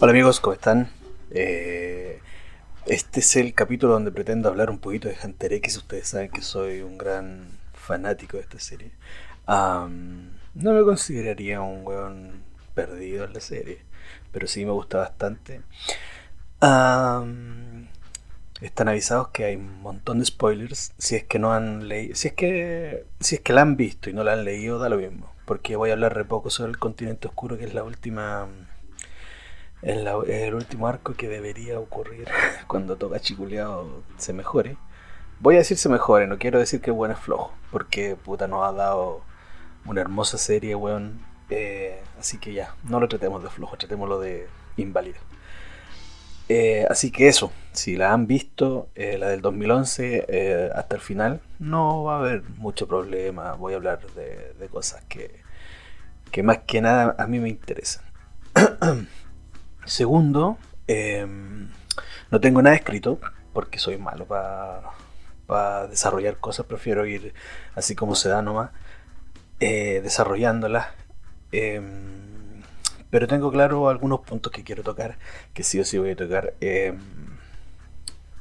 Hola amigos, ¿cómo están? Eh, este es el capítulo donde pretendo hablar un poquito de Hunter X. Ustedes saben que soy un gran fanático de esta serie. No me consideraría un weón perdido en la serie, pero sí me gusta bastante. Están avisados que hay un montón de spoilers. Si es que no han leído, si es que si es que la han visto y no la han leído, da lo mismo, porque voy a hablar re poco sobre el continente oscuro, que es la última el, el último arco que debería ocurrir cuando toca Chiculeado se mejore. Voy a decir se mejore, no quiero decir que bueno es flojo, porque puta nos ha dado una hermosa serie, weón. Eh, así que ya, no lo tratemos de flojo, tratémoslo de inválido. Eh, así que eso, si la han visto, eh, la del 2011 eh, hasta el final, no va a haber mucho problema. Voy a hablar de, de cosas que, que más que nada a mí me interesan. Segundo, eh, no tengo nada escrito porque soy malo para desarrollar cosas. Prefiero ir así como se da nomás, eh, desarrollándolas. Eh, pero tengo claro algunos puntos que quiero tocar, que sí o sí voy a tocar. eh,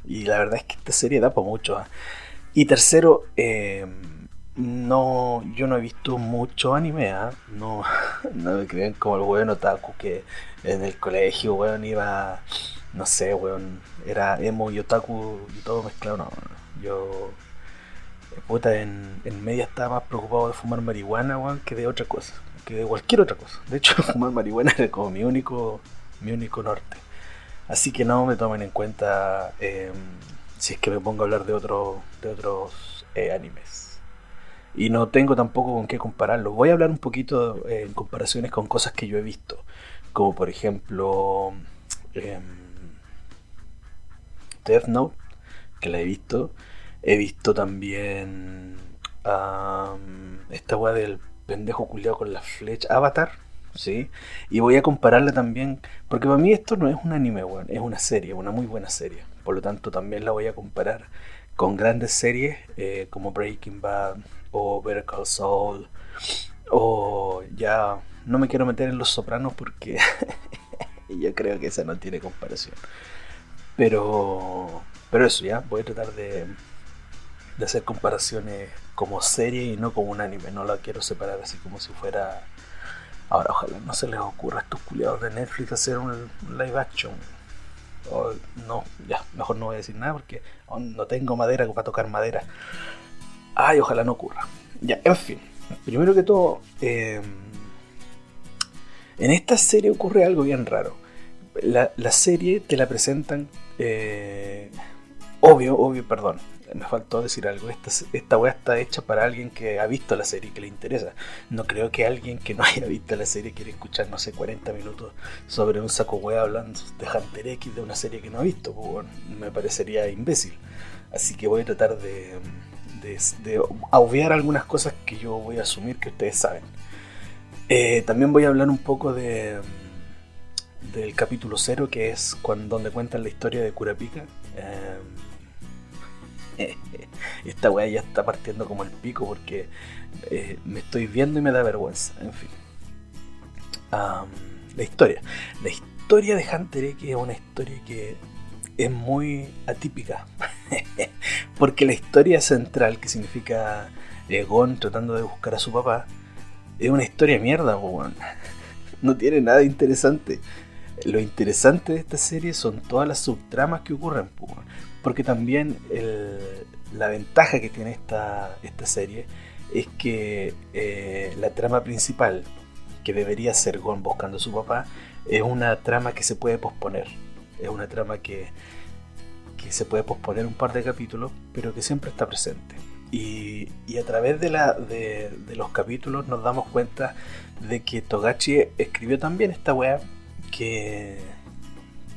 y la verdad es que esta serie da para mucho. ¿ah? Y tercero, no, yo no he visto mucho anime, ¿ah? no, no me creen como el weón otaku que en el colegio, weón, iba, no sé, weón, era emo y otaku y todo mezclado, no, yo, puta, en, media estaba más preocupado de fumar marihuana, weón, que de otra cosa, que de cualquier otra cosa. De hecho, fumar marihuana era como mi único, mi único norte. Así que no me tomen en cuenta eh, si es que me pongo a hablar de, otro, de otros eh, animes. Y no tengo tampoco con qué compararlo. Voy a hablar un poquito eh, en comparaciones con cosas que yo he visto. Como por ejemplo em, Death Note, que la he visto. He visto también am, esta weá del pendejo culiado con la flecha. Avatar, ¿sí? Y voy a compararla también, porque para mí esto no es un anime, weón, es una serie, una muy buena serie. Por lo tanto, también la voy a comparar con grandes series eh, como Breaking Bad o Better Call Saul o ya no me quiero meter en Los Sopranos porque yo creo que esa no tiene comparación. Pero, pero eso ya, voy a tratar de, de hacer comparaciones como serie y no como un anime. No la quiero separar así como si fuera Ahora, ojalá no se les ocurra a estos culiados de Netflix hacer un live action. O, no, ya, mejor no voy a decir nada porque no tengo madera para tocar madera. Ay, ojalá no ocurra. Ya, en fin. Primero que todo, eh, en esta serie ocurre algo bien raro. La, la serie te la presentan. eh, obvio, obvio, perdón. Me faltó decir algo. Esta, esta está hecha para alguien que ha visto la serie y que le interesa. No creo que alguien que no haya visto la serie quiera escuchar, no sé, 40 minutos sobre un saco weá hablando de Hunter X de una serie que no ha visto. Pues, me parecería imbécil. Así que voy a tratar de, de, obviar algunas cosas que yo voy a asumir que ustedes saben. Eh, también voy a hablar un poco de del capítulo 0, que es cuando, donde cuentan la historia de Kurapika. Eh, esta weá ya está partiendo como el pico porque eh, me estoy viendo y me da vergüenza. En fin. La historia. La historia de Hunter X es una historia que es muy atípica. porque la historia central, que significa eh, Gon tratando de buscar a su papá, es una historia mierda, weón. No tiene nada interesante. Lo interesante de esta serie son todas las subtramas que ocurren. Porque también la ventaja que tiene esta, esta serie es que eh, la trama principal, que debería ser Gon buscando a su papá, es una trama que se puede posponer. Es una trama que, que se puede posponer un par de capítulos, pero que siempre está presente. Y, y a través de, la, de, de los capítulos nos damos cuenta de que Togachi escribió también esta weá que,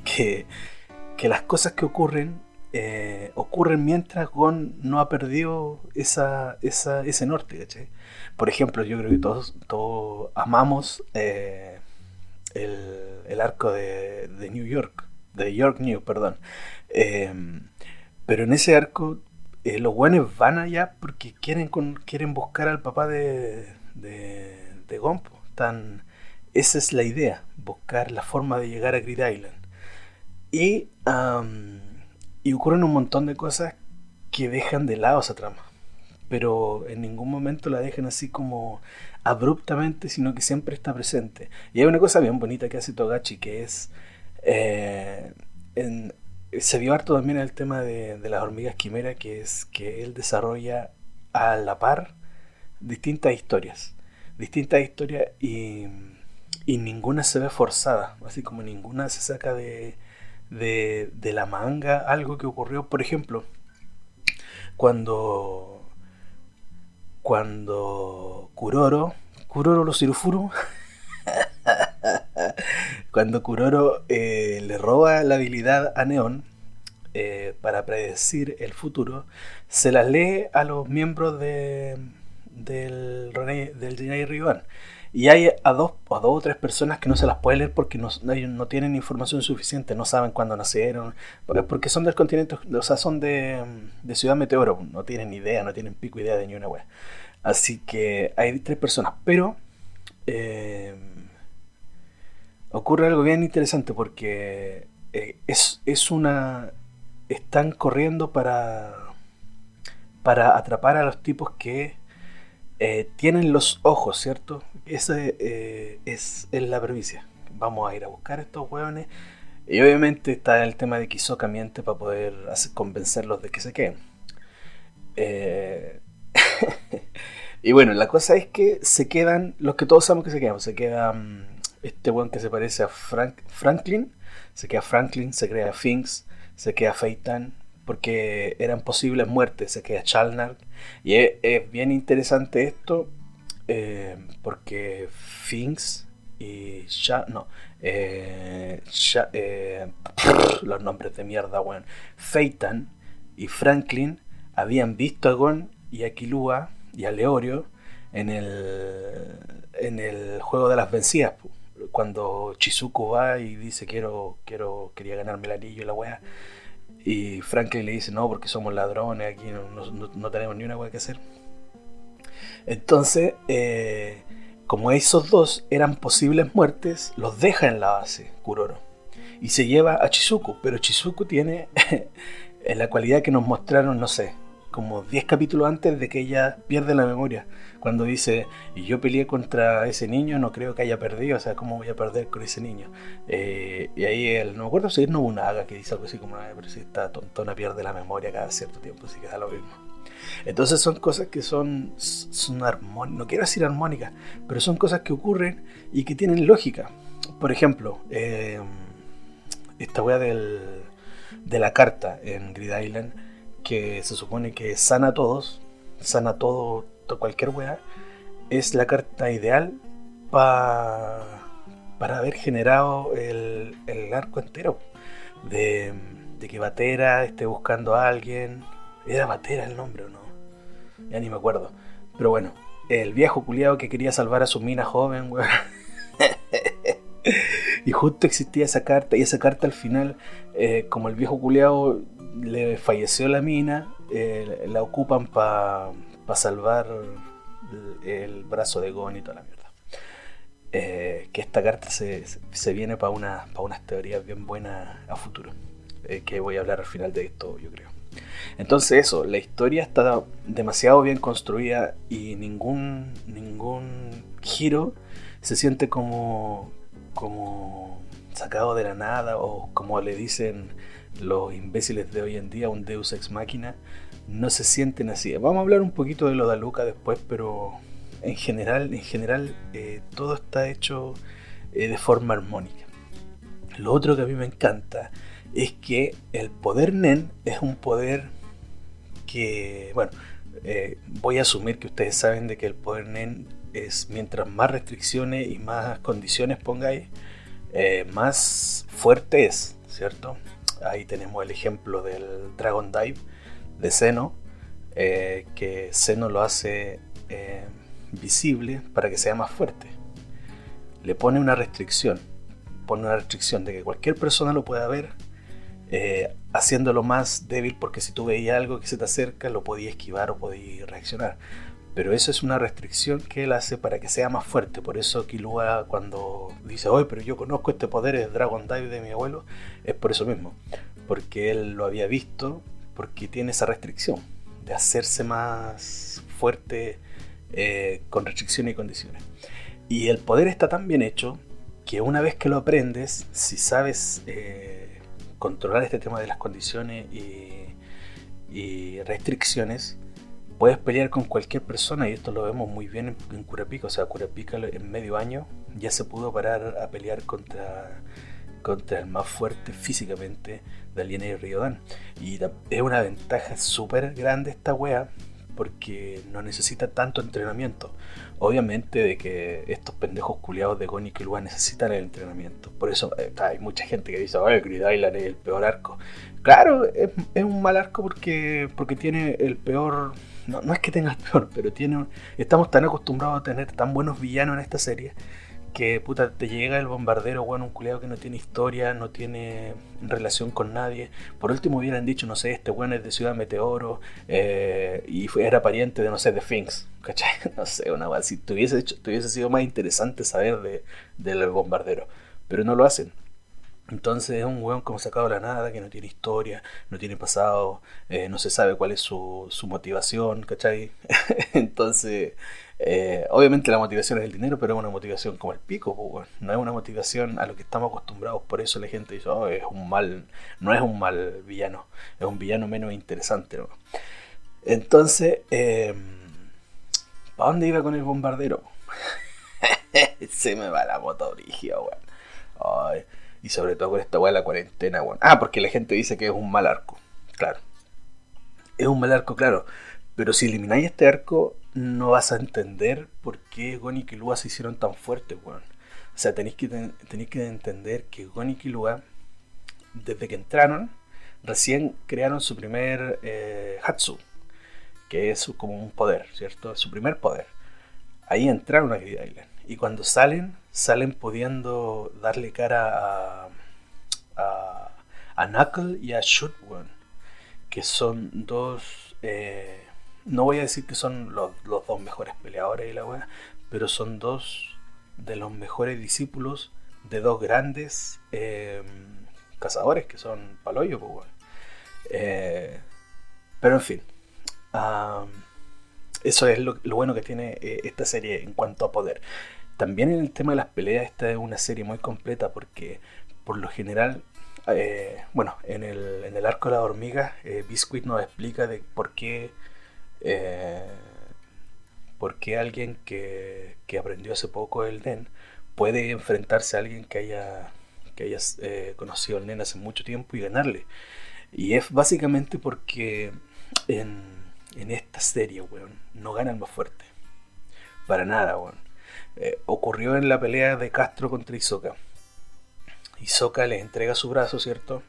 que, que las cosas que ocurren eh, ocurren mientras Gon no ha perdido esa, esa, ese norte. Por ejemplo, yo creo que todos, todos amamos eh, el, el arco de, de New York, de York New, perdón. Eh, pero en ese arco eh, los buenos van allá porque quieren, con- quieren buscar al papá de, de, de. Están esa es la idea, buscar la forma de llegar a Grid Island. Y, y ocurren un montón de cosas que dejan de lado esa trama. Pero en ningún momento la dejan así como abruptamente, sino que siempre está presente. Y hay una cosa bien bonita que hace Togachi, que es... Eh, se vio harto también el tema de, de las hormigas quimera, que es que él desarrolla a la par distintas historias. Distintas historias y, y ninguna se ve forzada, así como ninguna se saca de, de, de la manga algo que ocurrió, por ejemplo, cuando cuando Kuroro, Kuroro los Irufuru, cuando Kuroro eh, le roba la habilidad a Neon eh, para predecir el futuro, se las lee a los miembros de, del, del Rivan. Y hay a dos, a dos o tres personas que no se las puede leer porque no, no tienen información suficiente, no saben cuándo nacieron, porque son del continente, o sea, son de, de Ciudad Meteoro, no tienen idea, no tienen pico idea de ni una wea. Así que hay tres personas, pero eh, ocurre algo bien interesante porque eh, es, es una... Están corriendo para, para atrapar a los tipos que eh, tienen los ojos, ¿cierto? Esa eh, es, la premisa. Vamos a ir a buscar estos hueones. Y obviamente está el tema de Kisoka miente para poder convencerlos de que se queden. Eh, y bueno, la cosa es que se quedan, los que todos sabemos que se quedan, se queda mm, este weón que se parece a Frank, Franklin, se queda Franklin, se crea Finks, se queda Feitan, porque eran posibles muertes, se queda Chalnar. Y es, bien interesante esto, eh, porque Finks y ya no, eh, eh, los nombres de mierda, weón. Feitan y Franklin habían visto a Gon y a Kilua y a Leorio en el, en el juego de las vencidas. Cuando Chizuko va y dice quiero, quiero, quería ganarme el anillo y la weá. Y Franklin le dice, no, porque somos ladrones, aquí no, tenemos ni una hueá que hacer. Entonces, eh, como esos dos eran posibles muertes, los deja en la base, Kuroro. Y se lleva a Chizuku, pero Chizuku tiene la cualidad que nos mostraron, no sé, como 10 capítulos antes de que ella pierde la memoria. Cuando dice, y yo peleé contra ese niño, no creo que haya perdido, o sea, ¿cómo voy a perder con ese niño? Eh, y ahí él, no me acuerdo si es Nobunaga que dice algo así como, pero si está tontona, pierde la memoria cada cierto tiempo, así que da lo mismo. Entonces son cosas que son, son armónicas, no quiero decir armónicas, pero son cosas que ocurren y que tienen lógica. Por ejemplo, eh, esta wea de la carta en Grid Island que se supone que sana a todos, sana todo, cualquier weá, es la carta ideal para haber generado el, arco entero. De, que Batera esté buscando a alguien. ¿Era Batera el nombre o no? Ya ni me acuerdo. Pero bueno, el viejo culiado que quería salvar a su mina joven, weón. y justo existía esa carta, y esa carta al final, eh, como el viejo culiado le falleció la mina, eh, la ocupan para salvar el, brazo de Gon y toda la mierda. Eh, que esta carta se, viene para una, unas teorías bien buenas a futuro. Eh, que voy a hablar al final de esto, yo creo. Entonces eso, la historia está demasiado bien construida y ningún, ningún giro se siente como, como sacado de la nada o como le dicen los imbéciles de hoy en día, un Deus ex máquina, no se sienten así. Vamos a hablar un poquito de lo de Luca después, pero en general, en general eh, todo está hecho eh, de forma armónica. Lo otro que a mí me encanta es que el poder Nen es un poder que, bueno, eh, voy a asumir que ustedes saben de que el poder Nen es mientras más restricciones y más condiciones pongáis, más fuerte es, ¿cierto? Ahí tenemos el ejemplo del Dragon Dive de Seno, eh, que Seno lo hace eh, visible para que sea más fuerte. Le pone una restricción, pone una restricción de que cualquier persona lo pueda ver, eh, haciéndolo más débil porque si tú veías algo que se te acerca lo podías esquivar o podías reaccionar. Pero eso es una restricción que él hace para que sea más fuerte. Por eso Kilua cuando dice, oye, pero yo conozco este poder, es Dragon Dive de mi abuelo, es por eso mismo. Porque él lo había visto, porque tiene esa restricción de hacerse más fuerte eh, con restricciones y condiciones. Y el poder está tan bien hecho que una vez que lo aprendes, si sabes eh, controlar este tema de las condiciones y, restricciones, puedes pelear con cualquier persona y esto lo vemos muy bien en, en Curapica. O sea, Curapica en medio año ya se pudo parar a pelear contra, contra el más fuerte físicamente de y Ryodan. Y es una ventaja súper grande esta wea porque no necesita tanto entrenamiento. Obviamente de que estos pendejos culiados de Gon y Killua necesitan el entrenamiento. Por eso eh, hay mucha gente que dice, oye, Grid Island es el peor arco. Claro, es, un mal arco porque, porque tiene el peor... No, no es que tenga el peor, pero tiene... Estamos tan acostumbrados a tener tan buenos villanos en esta serie que puta, te llega el bombardero, bueno, un culeado que no tiene historia, no tiene relación con nadie. Por último hubieran dicho, no sé, este weón es de Ciudad Meteoro eh, y era pariente de, no sé, de Finks, ¿cachai? No sé, una vez, si tuviese, hecho, tuviese sido más interesante saber de, del bombardero, pero no lo hacen. Entonces es un weón como sacado de la nada, que no tiene historia, no tiene pasado, eh, no se sabe cuál es su, su motivación, ¿cachai? Entonces eh, obviamente la motivación es el dinero, pero es una motivación como el pico, pues, no es una motivación a lo que estamos acostumbrados. Por eso la gente dice, oh, es un mal, no es un mal villano, es un villano menos interesante. Entonces, eh, ¿para dónde iba con el bombardero? Se me va la moto origia, y sobre todo con esta weá de la cuarentena, Ah, porque la gente dice que es un mal arco. Claro. Es un mal arco, claro. Pero si elimináis este arco, no vas a entender por qué Gon y se hicieron tan fuertes, weón. O sea, tenéis que, tenéis que entender que Gon y desde que entraron, recién crearon su primer eh, Hatsu, que es como un poder, ¿cierto? Su primer poder. Ahí entraron a Grid Island. Y cuando salen, salen pudiendo darle cara a, a, Knuckle y a Shoot, que son dos... Eh, no voy a decir que son los, dos mejores peleadores de la weá, pero son dos de los mejores discípulos de dos grandes em, cazadores que son Paloyo, pues, eh, pero en fin, eso es lo, bueno que tiene eh, esta serie en cuanto a poder. También en el tema de las peleas, esta es una serie muy completa porque por lo general eh, bueno, en el, en el, arco de la hormiga, Biscuit nos explica de por qué eh, porque alguien que, aprendió hace poco el NEN puede enfrentarse a alguien que haya, que haya eh, conocido el NEN hace mucho tiempo y ganarle. Y es básicamente porque en, esta serie, no gana el más fuerte. Para nada, weón. Eh, ocurrió en la pelea de Castro contra Isoka. Isoka le entrega su brazo, ¿cierto?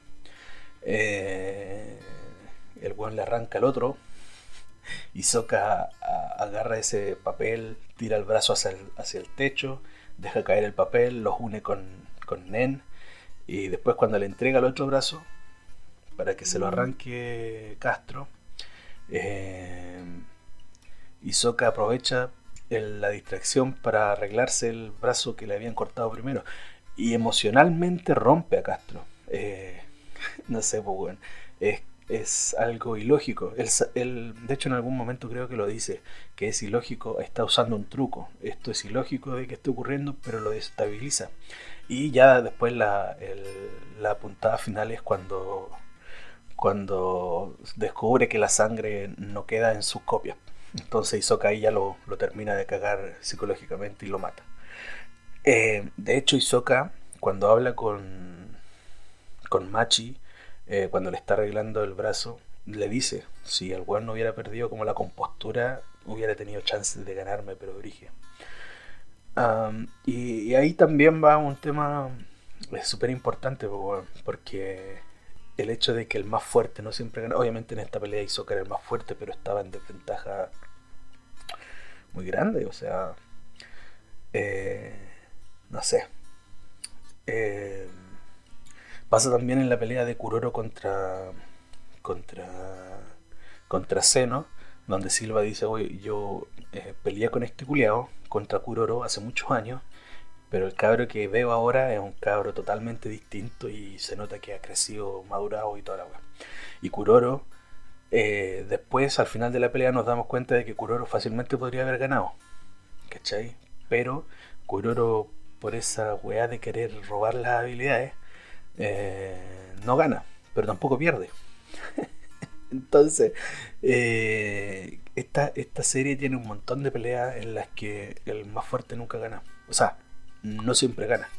el weón le arranca al otro y Soka agarra ese papel, tira el brazo hacia el, hacia el, techo, deja caer el papel, los une con, con Nen. Y después cuando le entrega el otro brazo para que se lo arranque Castro, eh, Isoka aprovecha la distracción para arreglarse el brazo que le habían cortado primero. Y emocionalmente rompe a Castro. Eh, no sé, pues bueno, es es algo ilógico. De hecho, en algún momento creo que lo dice, que es ilógico, está usando un truco. Esto es ilógico de que esté ocurriendo, pero lo desestabiliza. Y ya después la, la puntada final es cuando, cuando descubre que la sangre no queda en sus copias. Entonces Isoka ahí ya lo, termina de cagar psicológicamente y lo mata. Eh, de hecho, Isoka, cuando habla con, con Machi, eh, cuando le está arreglando el brazo, le dice, si el weón no hubiera perdido como la compostura, hubiera tenido chances de ganarme, pero dirige. y, ahí también va un tema súper importante, porque el hecho de que el más fuerte no siempre gana, obviamente en esta pelea hizo que era el más fuerte, pero estaba en desventaja muy grande, o sea, eh, no sé. Eh, Pasa también en la pelea de Kuroro contra contra contra Zeno, donde Silva dice, oye, yo eh, peleé con este culiao contra Kuroro hace muchos años, pero el cabro que veo ahora es un cabro totalmente distinto y se nota que ha crecido, madurado y toda la weá. Y Kuroro, eh, después al final de la pelea nos damos cuenta de que Kuroro fácilmente podría haber ganado, ¿cachai? Pero Kuroro, por esa weá de querer robar las habilidades, eh, no gana, pero tampoco pierde. Entonces, eh, esta, esta serie tiene un montón de peleas en las que el más fuerte nunca gana. O sea, no siempre gana.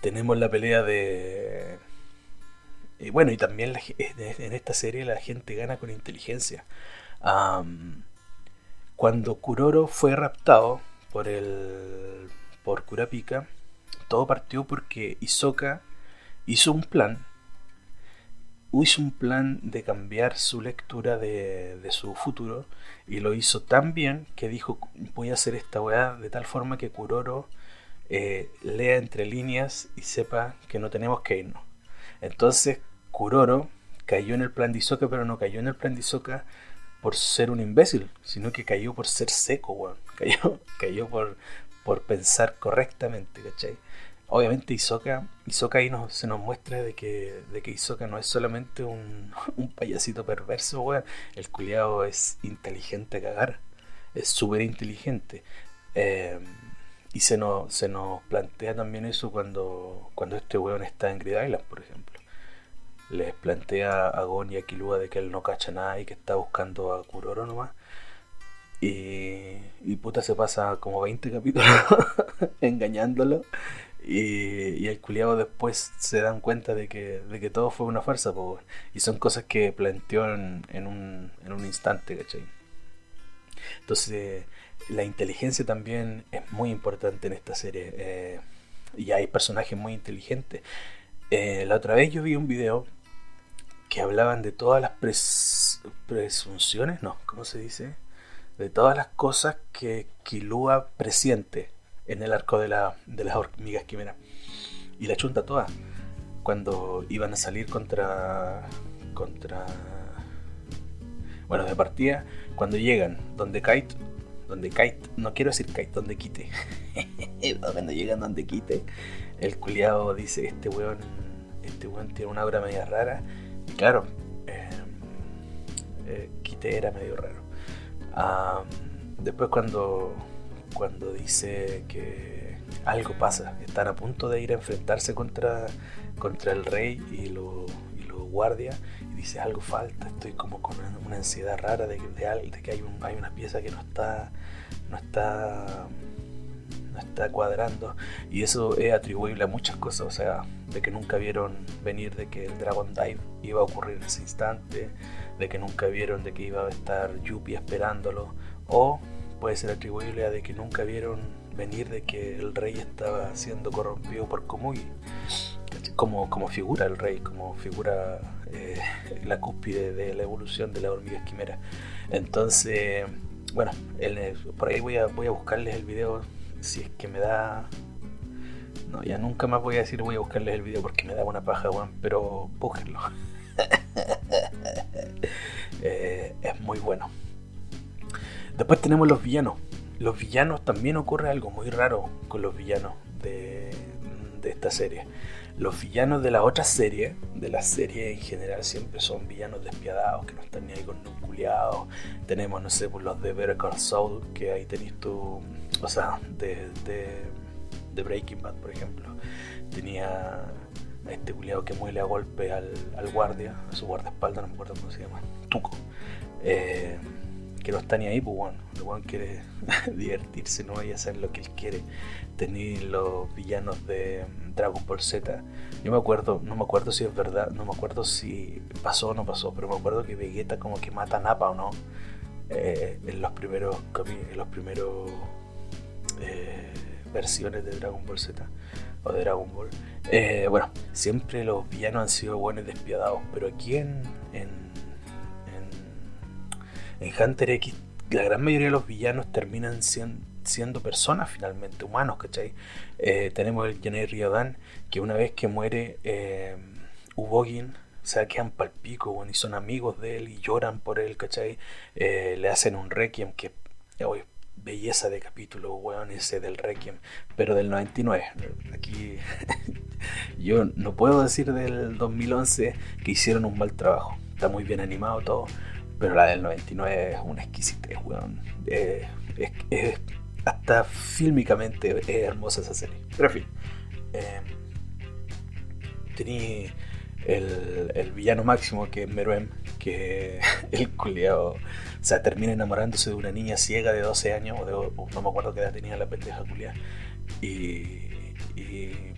Tenemos la pelea de... Y bueno, y también en esta serie la gente gana con inteligencia. cuando Kuroro fue raptado por el por Kurapika, todo partió porque Isoka hizo un plan hizo un plan de cambiar su lectura de, su futuro y lo hizo tan bien que dijo voy a hacer esta weá de tal forma que Kuroro eh, lea entre líneas y sepa que no tenemos que irnos. Entonces Kuroro cayó en el plan de Isoka pero no cayó en el plan de Isoka por ser un imbécil, sino que cayó por ser seco, weón. Cayó, cayó por, por pensar correctamente, ¿cachai? Obviamente Isoka, Isoka ahí se nos muestra de que, de que Isoka no es solamente un, payasito perverso, weón. El culiado es inteligente a cagar. Es súper inteligente. Eh, y se nos, se nos plantea también eso cuando, cuando este weón está en Grid Island, por ejemplo. Les plantea a Gon y a Kilua de que él no cacha nada y que está buscando a Kuroro nomás. Y, y puta se pasa como 20 capítulos engañándolo y, el culiado después se dan cuenta de que, de que todo fue una farsa, y son cosas que planteó en, un, en un instante, ¿cachai? Entonces, la inteligencia también es muy importante en esta serie. Eh, y hay personajes muy inteligentes. Eh, la otra vez yo vi un video que hablaban de todas las presunciones, no, ¿cómo se dice? De todas las cosas que Kilua presiente en el arco de, la, de las hormigas quimera. Y la chunta toda. Cuando iban a salir contra. contra. Bueno, de partida, cuando llegan donde Kite. Donde Kite, no quiero decir Kite, donde Quite. cuando llegan donde Quite, el culiado dice: Este weón, este weón tiene una obra media rara. Y claro, eh, eh, Quite era medio raro. después, cuando cuando dice que algo pasa, están a punto de ir a enfrentarse contra, contra el rey y los lo guardias, y dice algo falta, estoy como con una, ansiedad rara de, de, de que hay, un, hay una pieza que no está, no está no está cuadrando y eso es atribuible a muchas cosas, o sea, de que nunca vieron venir de que el Dragon Dive iba a ocurrir en ese instante, de que nunca vieron de que iba a estar Yuppie esperándolo, o puede ser atribuible a de que nunca vieron venir de que el rey estaba siendo corrompido por Komugi como, como figura el rey, como figura eh, la cúspide de la evolución de la hormiga esquimera. Entonces, bueno, por ahí voy a, voy a buscarles el video si es que me da... No, ya nunca más voy a decir voy a buscarles el video porque me da una paja, bueno, pero búsquenlo. Eh, es muy bueno. Después tenemos los villanos. Los villanos también ocurre algo muy raro con los villanos de, esta serie. Los villanos de la otra serie, de la serie en general, siempre son villanos despiadados, que no están ni ahí con un culiados. Tenemos, no sé, pues los de Better Call Saul, que ahí tenéis tú, o sea, de, de, Breaking Bad, por ejemplo. Tenía a este culiado que muele a golpe al, al guardia, a su guardaespaldas, no me acuerdo cómo se llama, Tuco. Eh, que no está ni ahí, pues bueno, el weón quiere divertirse, no vaya a hacer lo que él quiere. Tener los villanos de Dragon Ball Z. Yo me acuerdo, no me acuerdo si es verdad, no me acuerdo si pasó o no pasó, pero me acuerdo que Vegeta como que mata a Nappa o no. Eh, en los primeros en los primeros eh, versiones de Dragon Ball Z o de Dragon Ball. Eh, bueno, siempre los villanos han sido buenos y despiadados, pero aquí en en Hunter X, la gran mayoría de los villanos terminan siendo, personas finalmente, humanos, ¿cachai? Eh, tenemos el Jenny Ryodan, que una vez que muere eh, Ubogin, O sea, quedan palpico, bueno, y son amigos de él y lloran por él, ¿cachai? Eh, le hacen un requiem que, hoy belleza de capítulo, weón, ese del Requiem, pero del 99. Aquí yo no puedo decir del 2011 que hicieron un mal trabajo. Está muy bien animado todo, pero la del 99 es una exquisitez, weón. Es, hasta fílmicamente es hermosa esa serie. Pero en fin. Eh, tenía el, villano máximo que es Meruem, que el culiao, o termina enamorándose de una niña ciega de 12 años, o, no me acuerdo qué edad tenía la pendeja culiao, y, y,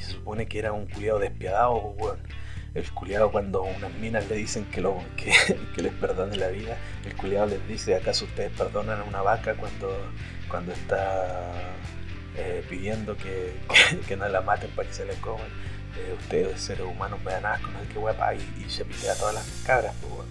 se supone que era un culiado despiadado, bueno, el culiado cuando unas minas le dicen que, lo, que, que les perdone la vida, el culiado les dice, ¿acaso ustedes perdonan a una vaca cuando, cuando está eh, pidiendo que, que, no la maten para que se la coman? Eh, ustedes seres humanos vean asco, no sé qué guapa, y, y se pitea a todas las cabras. Pues,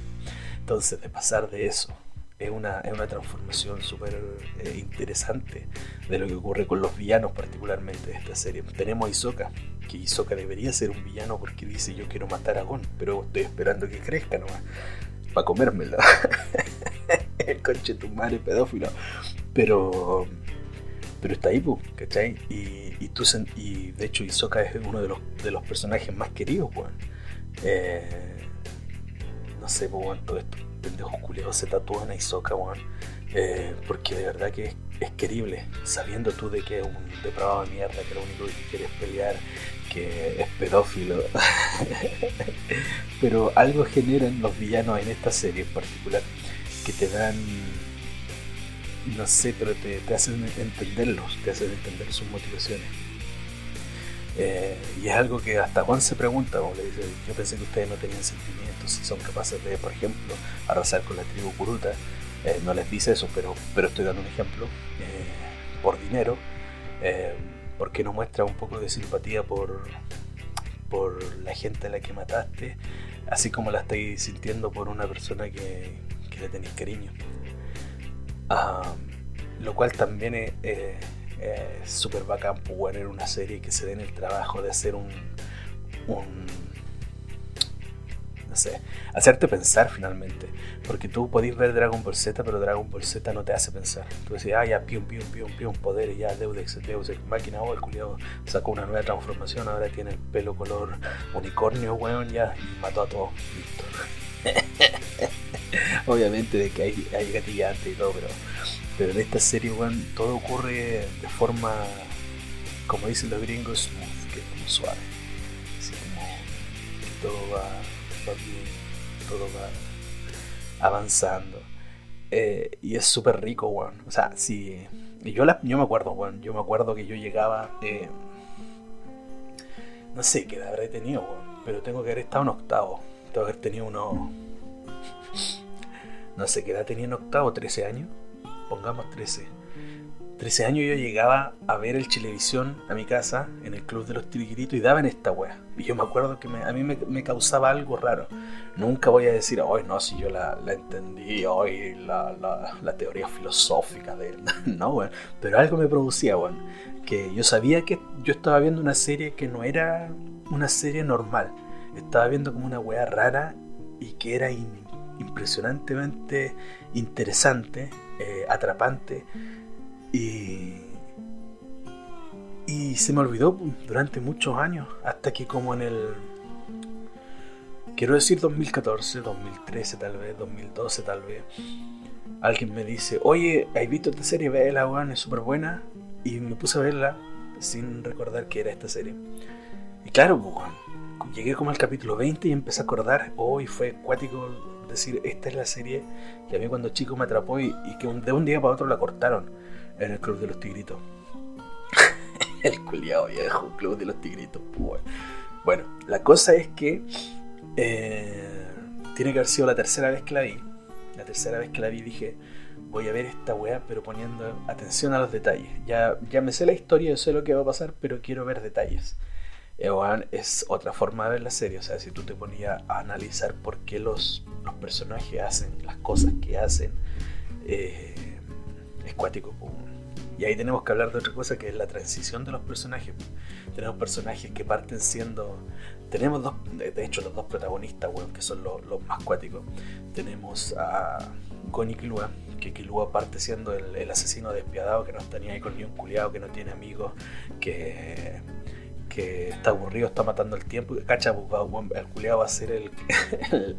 Entonces, de pasar de eso, es una, es una transformación súper eh, interesante de lo que ocurre con los villanos, particularmente de esta serie. Tenemos a Isoka, que Isoka debería ser un villano porque dice yo quiero matar a Gon, pero estoy esperando que crezca nomás, para comérmelo. El conche tu madre pedófilo. Pero pero está ahí, ¿cachai? Y, y, tú, y de hecho Isoka es uno de los, de los personajes más queridos, weón. Eh, no sé, weón, todos estos pendejos culiados se tatúan a Isoka. Eh, porque de verdad que es, querible, sabiendo tú de que es un depravado de mierda, que lo único que quiere pelear, que es pedófilo. Pero algo generan los villanos en esta serie en particular, que te dan no sé, pero te, hacen entenderlos, te hacen entender sus motivaciones. Eh, y es algo que hasta Juan se pregunta, le dice, yo pensé que ustedes no tenían sentimientos, si son capaces de, por ejemplo, arrasar con la tribu Kuruta. Eh, no les dice eso, pero, pero estoy dando un ejemplo. Eh, por dinero, ¿por qué no muestra un poco de simpatía por, por la gente a la que mataste, así como la estáis sintiendo por una persona que, que le tenéis cariño? lo cual también es súper bacán poder en una serie que se den el trabajo de hacer un, no sé, hacerte pensar finalmente. Porque tú podés ver Dragon Ball Z, pero Dragon Ball Z no te hace pensar. Tú decís, ah, ya, pium, pium, pium, pium, poder, y ya, Deus Deus Ex Máquina, o oh, el culiado sacó una nueva transformación, ahora tiene el pelo color unicornio, weón, ya, y mató a todos. Obviamente de que hay, hay gatillante y todo, pero, pero en esta serie, weón, todo ocurre de forma, como dicen los gringos, smooth, que es como suave. Así como todo va, bien, todo va avanzando. Eh, y es súper rico, weón. O sea, sí. Y yo, la, yo me acuerdo, weón. Yo me acuerdo que yo llegaba. Eh, no sé qué edad habré tenido, weón. Pero tengo que haber estado en octavo. Tengo que haber tenido uno no sé qué edad tenía en octavo, 13 años, pongamos 13. 13 años yo llegaba a ver el televisión a mi casa en el club de los tiriquiritos y daban esta wea. Y yo me acuerdo que a mí me, causaba algo raro. Nunca voy a decir, hoy no, si yo la, entendí, hoy la, teoría filosófica de él. no, weón. Pero algo me producía, weón. Que yo sabía que yo estaba viendo una serie que no era una serie normal. Estaba viendo como una wea rara y que era impresionantemente interesante, eh, atrapante y, y se me olvidó durante muchos años, hasta que como en el, quiero decir 2014, 2013 tal vez, 2012 tal vez, alguien me dice, oye, ¿has visto esta serie? Vela, weón, es súper buena. Y me puse a verla sin recordar que era esta serie. Y claro, pues, llegué como al capítulo 20 y empecé a acordar, hoy fue acuático decir, esta es la serie que a mí cuando chico me atrapó y, que de un día para otro la cortaron en el Club de los Tigritos. el culiado viejo, Club de los Tigritos. Pues. Bueno, la cosa es que eh, tiene que haber sido la tercera vez que la vi. La tercera vez que la vi dije, voy a ver esta weá, pero poniendo atención a los detalles. Ya, ya me sé la historia, yo sé lo que va a pasar, pero quiero ver detalles. Es otra forma de ver la serie. O sea, si tú te ponías a analizar por qué los, los personajes hacen las cosas que hacen, eh, es cuático. Y ahí tenemos que hablar de otra cosa que es la transición de los personajes. Tenemos personajes que parten siendo. Tenemos dos, de hecho, los dos protagonistas, weón, que son los, más cuáticos. Tenemos a y Kilua, que Kilua parte siendo el, asesino despiadado que no está ni ahí con ni un culiado, que no tiene amigos, que está aburrido, está matando el tiempo. Cacha, pues, el culiado va a hacer el,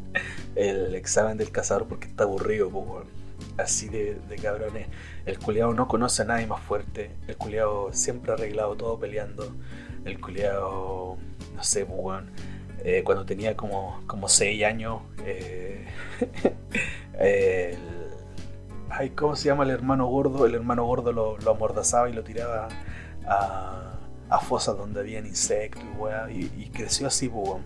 el, examen del cazador porque está aburrido, pues, así de, cabrones. El culiado no conoce a nadie más fuerte. El culiado siempre arreglado todo peleando. El culiado, no sé, pues, eh, cuando tenía como, como 6 años, eh, ay, ¿cómo se llama el hermano gordo? El hermano gordo lo, lo amordazaba y lo tiraba a a fosas donde habían insectos y, y, creció así, pues,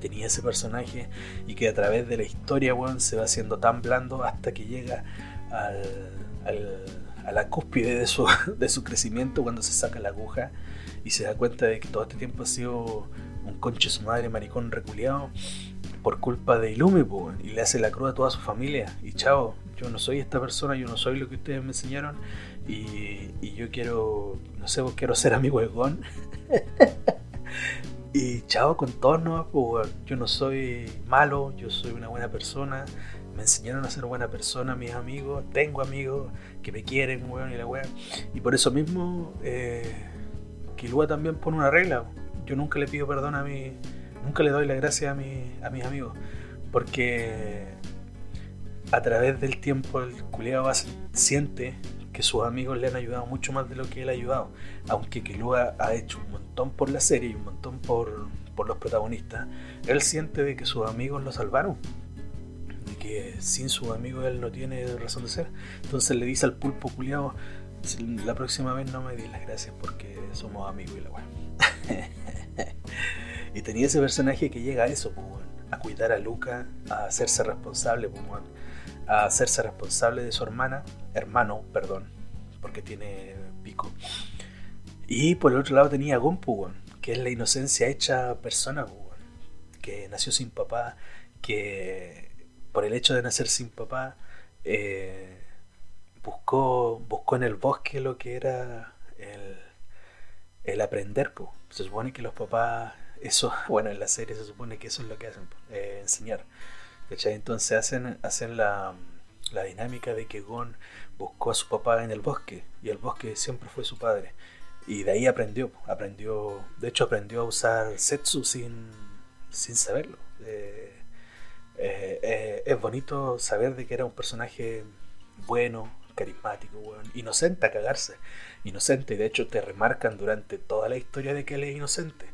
Tenía ese personaje y que a través de la historia, weón, se va haciendo tan blando hasta que llega al, a la cúspide de su, de su crecimiento cuando se saca la aguja y se da cuenta de que todo este tiempo ha sido un conche su madre maricón reculeado por culpa de Ilumi, y le hace la cruz a toda su familia. Y chao, yo no soy esta persona, yo no soy lo que ustedes me enseñaron y, yo quiero, no sé, quiero ser amigo de Gon. y chao con todos. Pues, yo no soy malo, yo soy una buena persona. Me enseñaron a ser buena persona mis amigos. Tengo amigos que me quieren, weón, y la weón. Y por eso mismo, eh, Kilua también pone una regla. Yo nunca le pido perdón a mi. Nunca le doy la gracia a, mi, a mis amigos. Porque a través del tiempo el culiado siente que sus amigos le han ayudado mucho más de lo que él ha ayudado. Aunque Kilua ha hecho un montón por la serie y un montón por, por los protagonistas, él siente de que sus amigos lo salvaron. De que sin sus amigos él no tiene razón de ser. Entonces le dice al pulpo culiado, la próxima vez no me di las gracias porque somos amigos y la weá. y tenía ese personaje que llega a eso, pues, a cuidar a Luca, a hacerse responsable, pues, a hacerse responsable de su hermana, hermano, perdón, porque tiene pico. Y por el otro lado tenía a Gompu, que es la inocencia hecha persona, que nació sin papá, que por el hecho de nacer sin papá eh, buscó, buscó en el bosque lo que era el, aprender. Se supone que los papás, eso, bueno, en la serie se supone que eso es lo que hacen, eh, enseñar. Entonces hacen, hacen la, la dinámica de que Gon buscó a su papá en el bosque y el bosque siempre fue su padre. Y de ahí aprendió, aprendió, de hecho aprendió a usar Setsu sin, sin saberlo. Eh, eh, eh, es bonito saber de que era un personaje bueno, carismático, inocente a cagarse. Inocente, y de hecho te remarcan durante toda la historia de que él es inocente.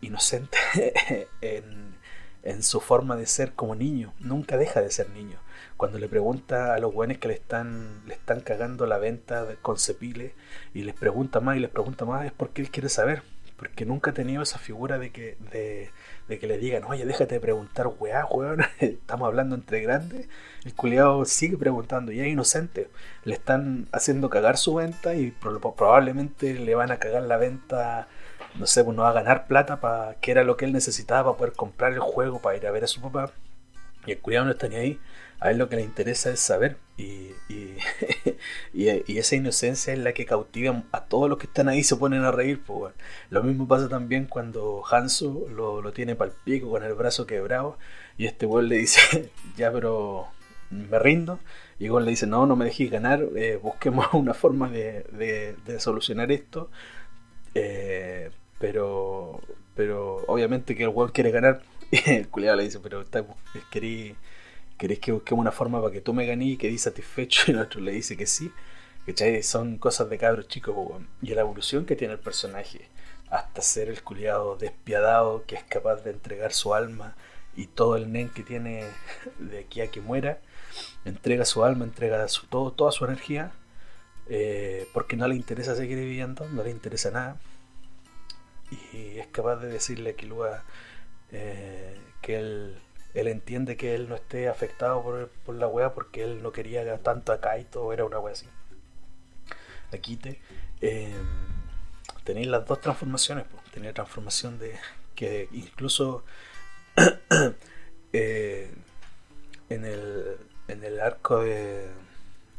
inocente en, en su forma de ser como niño, nunca deja de ser niño. Cuando le pregunta a los buenos que le están, le están cagando la venta con Cepile y les pregunta más y les pregunta más es porque él quiere saber, porque nunca ha tenido esa figura de que, de, que le digan, oye, déjate de preguntar, weá, weón, estamos hablando entre grandes. El culiado sigue preguntando y es inocente. Le están haciendo cagar su venta y probablemente le van a cagar la venta no sé, pues no va a ganar plata para que era lo que él necesitaba para poder comprar el juego, para ir a ver a su papá. Y el cuidado no está ni ahí. A él lo que le interesa es saber. Y, y, y, esa inocencia es la que cautiva a todos los que están ahí se ponen a reír. Pues, Lo mismo pasa también cuando Hanso lo, lo tiene para el pico con el brazo quebrado. Y este weón le dice, ya pero me rindo. Y Gon le dice, no, no me dejes ganar, eh, busquemos una forma de, de, de solucionar esto. Eh, pero, pero obviamente que el weón quiere ganar. Y el culiado le dice, pero queréis, que busquemos una forma para que tú me ganes y quedé satisfecho. Y el otro le dice que sí. ¿Cachai? Son cosas de cabros chicos, Y la evolución que tiene el personaje hasta ser el culiado despiadado que es capaz de entregar su alma y todo el nen que tiene de aquí a que muera, entrega su alma, entrega su, todo, toda su energía, eh, porque no le interesa seguir viviendo, no le interesa nada, y es capaz de decirle a Kilua eh, que él, entiende que él no esté afectado por, por la wea porque él no quería tanto a Kaito, era una wea así. Aquí te eh, tenéis las dos transformaciones, pues. tenéis la transformación de que incluso eh, en, el, en el arco de,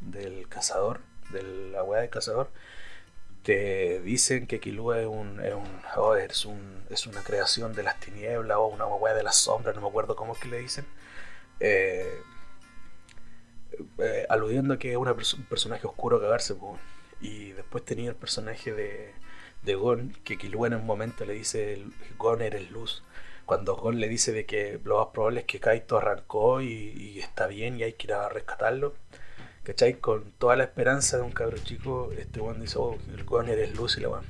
del cazador de la weá de cazador, te dicen que Kilua es un, es un, oh, es un, es una creación de las tinieblas o una weá de las sombras, no me acuerdo cómo es que le dicen. Eh, eh, aludiendo a que es un personaje oscuro cagarse, pues. y después tenía el personaje de, de Gon, que Kilua en un momento le dice, Gon eres luz cuando Gon le dice de que lo más probable es que Kaito arrancó y, está bien y hay que ir a rescatarlo, ¿cachai? Con toda la esperanza de un cabro chico, este Gon dice, oh, el Gon eres luz y la van.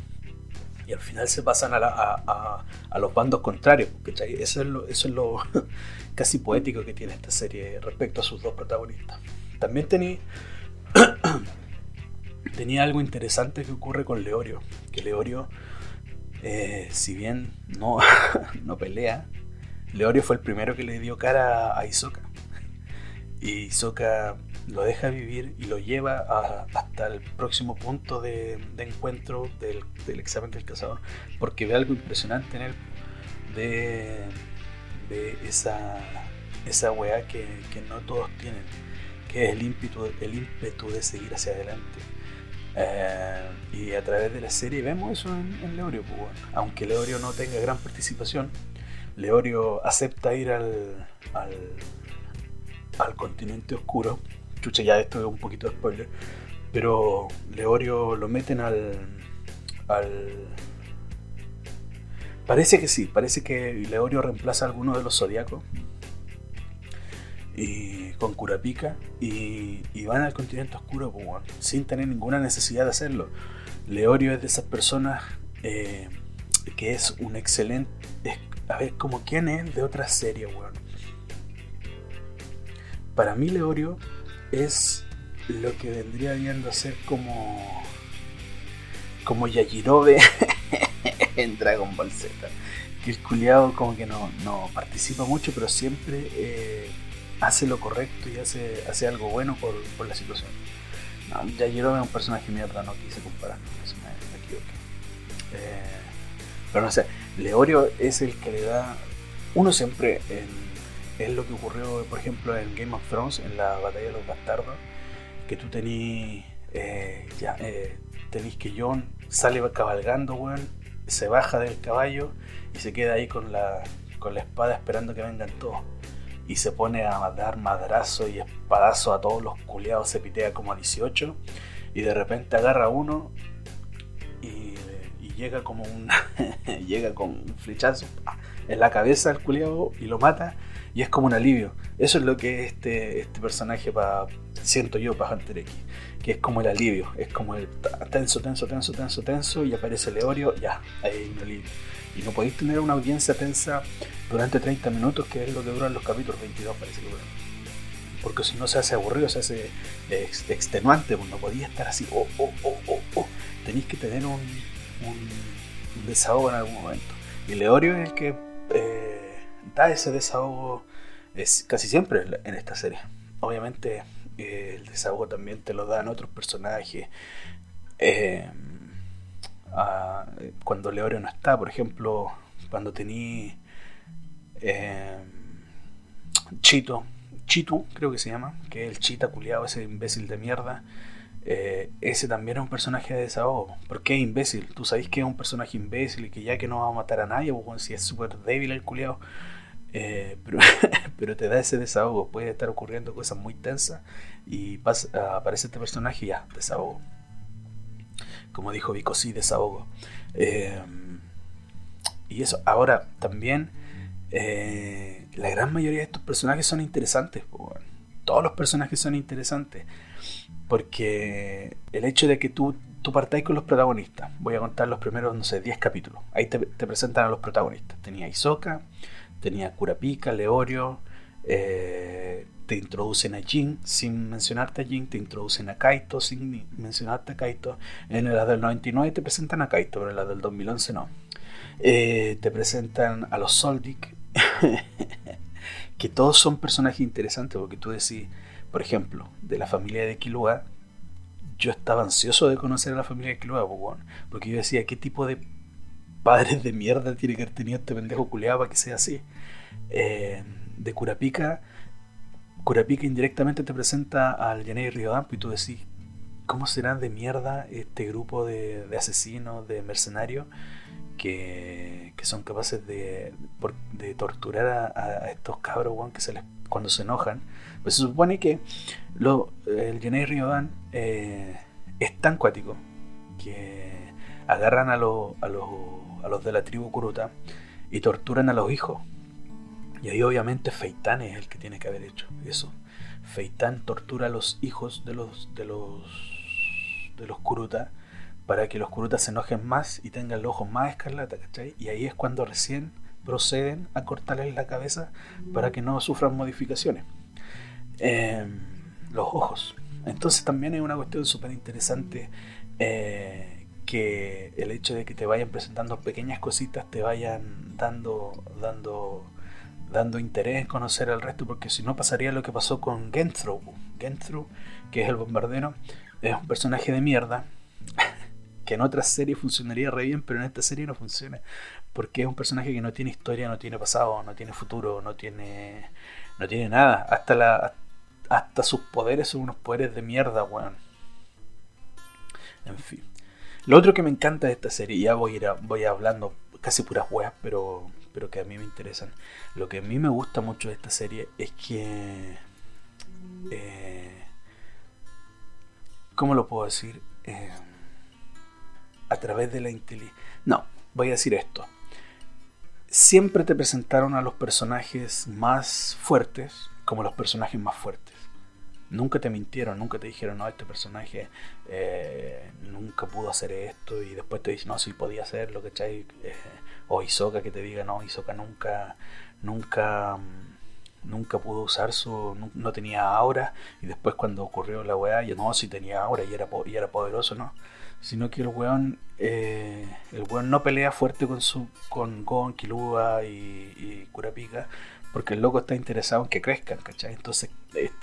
Y al final se pasan a, a, a, los bandos contrarios, ¿cachai? Eso es lo, eso es lo casi poético que tiene esta serie respecto a sus dos protagonistas. También tenía, tenía algo interesante que ocurre con Leorio, que Leorio eh, si bien no, no pelea, Leorio fue el primero que le dio cara a Isoka. Y Isoka lo deja vivir y lo lleva hasta el próximo punto de, encuentro del, examen del cazador, porque ve algo impresionante en él de, esa, esa weá que, no todos tienen, que es el ímpetu, el ímpetu de seguir hacia adelante eh, y a través de la serie vemos eso en, Leorio. Pues, Aunque Leorio no tenga gran participación, Leorio acepta ir al, al, continente oscuro. Chucha, ya esto es un poquito de spoiler. Pero Leorio lo meten al. al Parece que sí, parece que Leorio reemplaza a alguno de los zodiacos y con Curapica y, van al continente oscuro pues, sin tener ninguna necesidad de hacerlo. Leorio es de esas personas eh, que es un excelente. a ver, como quién es de otra serie, weón. Para mí, Leorio es lo que vendría viendo a ser como. como Yajirobe en Dragon Ball Z. Que el culiado como que no, no participa mucho, pero siempre. Eh, hace lo correcto y hace, hace algo bueno por, por la situación. No, Yajirobe es un personaje mierda, no quise comparar, se me, me eh, pero no sé, Leorio es el que le da. Uno siempre es lo que ocurrió, por ejemplo, en Game of Thrones, en la batalla de los bastardos, que tú tenís. Eh, ya, eh, tenís que John sale cabalgando, weón, se baja del caballo y se queda ahí con la, con la espada esperando que vengan todos y se pone a dar madrazo y espadazo a todos los culiados, se pitea como a 18 y de repente agarra uno y, llega como un llega con un flechazo en la cabeza del culiado y lo mata y es como un alivio. Eso es lo que es este, este personaje para siento yo para Hunter X, que es como el alivio, es como el tenso, tenso, tenso, tenso, tenso y aparece Leorio, ya, ahí hay un alivio y no podéis tener una audiencia tensa durante 30 minutos, que es lo que duran los capítulos 22, parece que duran. Porque si no se hace aburrido, se hace extenuante, pues no podía estar así, oh, oh, oh, oh, oh. Tenéis que tener un, un, desahogo en algún momento. Y Leorio es el que eh, da ese desahogo es casi siempre en esta serie. Obviamente eh, el desahogo también te lo dan otros personajes. Eh, cuando Leorio no está, por ejemplo, cuando tení eh, Chito, Chitu, creo que se llama, que es el chita culiado, ese imbécil de mierda. Eh, ese también es un personaje de desahogo. ¿Por qué imbécil? Tú sabes que es un personaje imbécil y que ya que no va a matar a nadie, pues, si es súper débil el culiado. Eh, pero, pero, te da ese desahogo. Puede estar ocurriendo cosas muy tensas y aparece este personaje y ya, desahogo como dijo Vico, sí, desahogo. Eh, y eso, ahora también eh, la gran mayoría de estos personajes son interesantes. Todos los personajes son interesantes. Porque el hecho de que tú, tú partáis con los protagonistas, voy a contar los primeros, no sé, 10 capítulos. Ahí te, presentan a los protagonistas. Tenía Isoka, tenía Kurapika, Leorio, eh, te introducen a Jin sin mencionarte a Jin, te introducen a Kaito sin mencionarte a Kaito. En la del 99 te presentan a Kaito, pero en la del 2011 no. Eh, te presentan a los Soldic, que todos son personajes interesantes, porque tú decís, por ejemplo, de la familia de Kilua, yo estaba ansioso de conocer a la familia de Kilua, porque yo decía, ¿qué tipo de padres de mierda tiene que haber tenido este pendejo culeado para que sea así? Eh, de Curapica Curapica indirectamente te presenta al Yanei Riodampo y tú decís, ¿cómo serán de mierda este grupo de, asesinos, de mercenarios que, que, son capaces de, de torturar a, estos cabros que se les, cuando se enojan? Pues se supone que lo, el Jenny Riodan eh, es tan cuático que agarran a, a, a los de la tribu Kuruta y torturan a los hijos. Y ahí obviamente Feitán es el que tiene que haber hecho eso. Feitán tortura a los hijos de los de los de los Kuruta para que los Kuruta se enojen más y tengan los ojos más escarlata, ¿cachai? Y ahí es cuando recién proceden a cortarles la cabeza para que no sufran modificaciones. Em, los ojos. Entonces también es una cuestión súper interesante eh, que el hecho de que te vayan presentando pequeñas cositas te vayan dando, dando dando interés en conocer al resto, porque si no pasaría lo que pasó con Genthru. Genthru, que es el bombardero, es un personaje de mierda, que en otras series funcionaría re bien, pero en esta serie no funciona, porque es un personaje que no tiene historia, no tiene pasado, no tiene futuro, no tiene, no tiene nada. Hasta, la, hasta sus poderes son unos poderes de mierda, weón. En fin. Lo otro que me encanta de esta serie, ya voy a ir voy hablando casi puras weas, pero pero que a mí me interesan. Lo que a mí me gusta mucho de esta serie es que... Eh, ¿Cómo lo puedo decir? Eh, a través de la inteligencia... No, voy a decir esto. Siempre te presentaron a los personajes más fuertes como los personajes más fuertes. Nunca te mintieron, nunca te dijeron, no, este personaje eh, nunca pudo hacer esto y después te dicen, no, sí podía hacerlo, ¿cachai? Eh, o Isoka que te diga, no, Isoka nunca, nunca, mm, nunca pudo usar su, no, tenía aura, y después cuando ocurrió la weá, ya no, si tenía aura y era, y era poderoso, ¿no? Sino que el weón, eh, el weón no pelea fuerte con su, con Gon, Kilua y, y porque el loco está interesado en que crezcan, ¿cachai? Entonces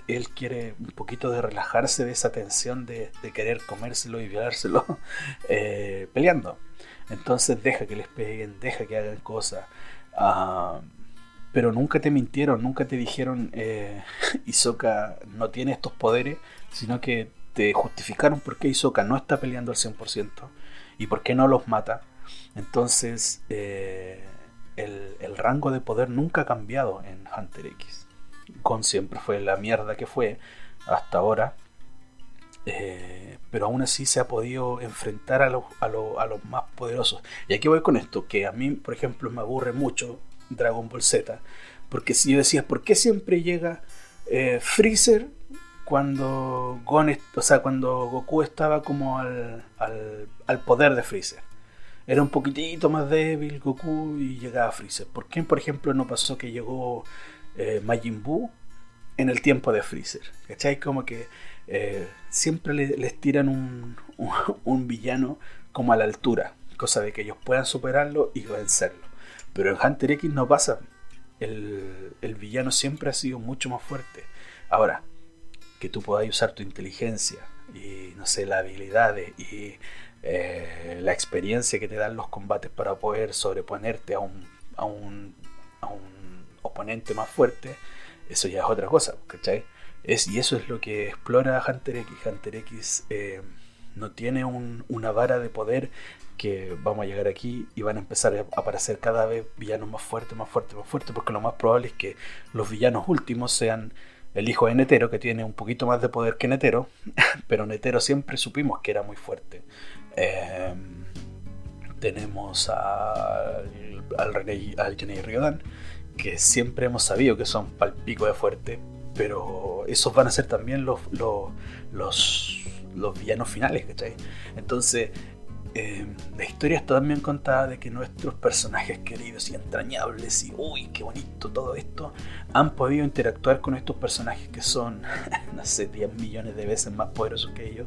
él quiere un poquito de relajarse de esa tensión de, querer comérselo y violárselo eh, peleando. Entonces deja que les peguen, deja que hagan cosas. Ah, pero nunca te mintieron, nunca te dijeron eh, Isoka no tiene estos poderes, sino que te justificaron por qué Isoka no está peleando al 100% y por qué no los mata. Entonces eh, el, rango de poder nunca ha cambiado en Hunter X. Con siempre fue la mierda que fue hasta ahora. Eh, pero aún así se ha podido enfrentar a los, a, los más poderosos. Y aquí voy con esto, que a mí, por ejemplo, me aburre mucho Dragon Ball Z, porque si yo decía, ¿por qué siempre llega eh, Freezer cuando, Gon, o sea, cuando Goku estaba como al, al, poder de Freezer? Era un poquitito más débil Goku y llegaba Freezer. ¿Por qué, por ejemplo, no pasó que llegó eh, Majin Buu en el tiempo de Freezer? ¿Cachai? Como que eh, siempre les tiran un, villano como a la altura, cosa de que ellos puedan superarlo y vencerlo. Pero en Hunter X no pasa. El, villano siempre ha sido mucho más fuerte. Ahora, que tú puedas usar tu inteligencia y, no sé, las habilidades y eh, la experiencia que te dan los combates para poder sobreponerte a un, a un, a un oponente más fuerte, eso ya es otra cosa, ¿cachai? Y eso es lo que explora Hunter X. Hunter X eh, no tiene una vara de poder que vamos a llegar aquí y van a empezar a aparecer cada vez villanos más fuertes, más fuertes, más fuertes, porque lo más probable es que los villanos últimos sean el hijo de Netero, que tiene un poquito más de poder que Netero, pero Netero siempre supimos que era muy fuerte. Eh, tenemos al, al, René, al Riodan, que siempre hemos sabido que son palpico de fuerte, pero esos van a ser también los, los, los, villanos finales, ¿cachai? Entonces, eh, la historia está también contada de que nuestros personajes queridos y entrañables y uy, qué bonito todo esto, han podido interactuar con estos personajes que son, no sé, 10 millones de veces más poderosos que ellos,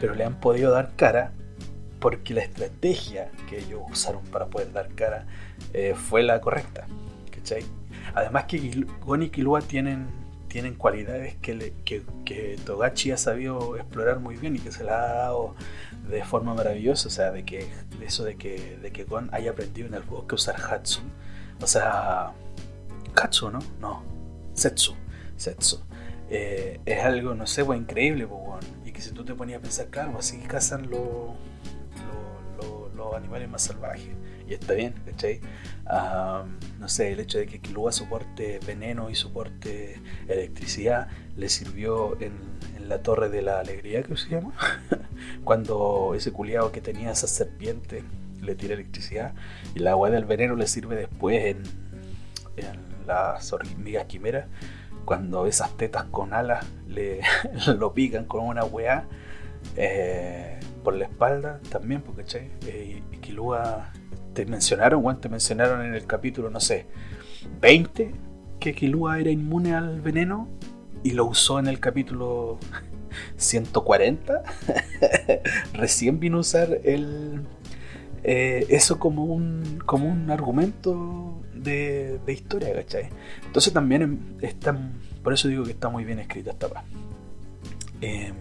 pero le han podido dar cara porque la estrategia que ellos usaron para poder dar cara eh, fue la correcta. Además que Gon y Killua tienen tienen cualidades que, que, Togachi ha sabido explorar muy bien y que se la ha dado de forma maravillosa. O sea, de que eso de que, de que Gon haya aprendido en el bosque a usar Hatsu. O sea, Katsu, ¿no? No, Setsu. Setsu. Eh, es algo, no sé, pues, increíble, pues, que si tú te ponías a pensar, claro, así cazan los, los, animales más salvajes. Y está bien, ¿cachai? no sé, el hecho de que Kilua soporte veneno y soporte electricidad le sirvió en, en la Torre de la Alegría, que se llama, cuando ese culiado que tenía esa serpiente le tira electricidad y la agua del veneno le sirve después en, en las hormigas quimeras cuando esas tetas con alas le lo pican con una weá eh, por la espalda también, porque che, eh, Kilua te mencionaron, te mencionaron en el capítulo, no sé, 20 que Kilua era inmune al veneno y lo usó en el capítulo 140. Recién vino a usar el, eh, eso como un, como un argumento de, historia, ¿cachai? Entonces también está, por eso digo que está muy bien escrita esta parte. Em,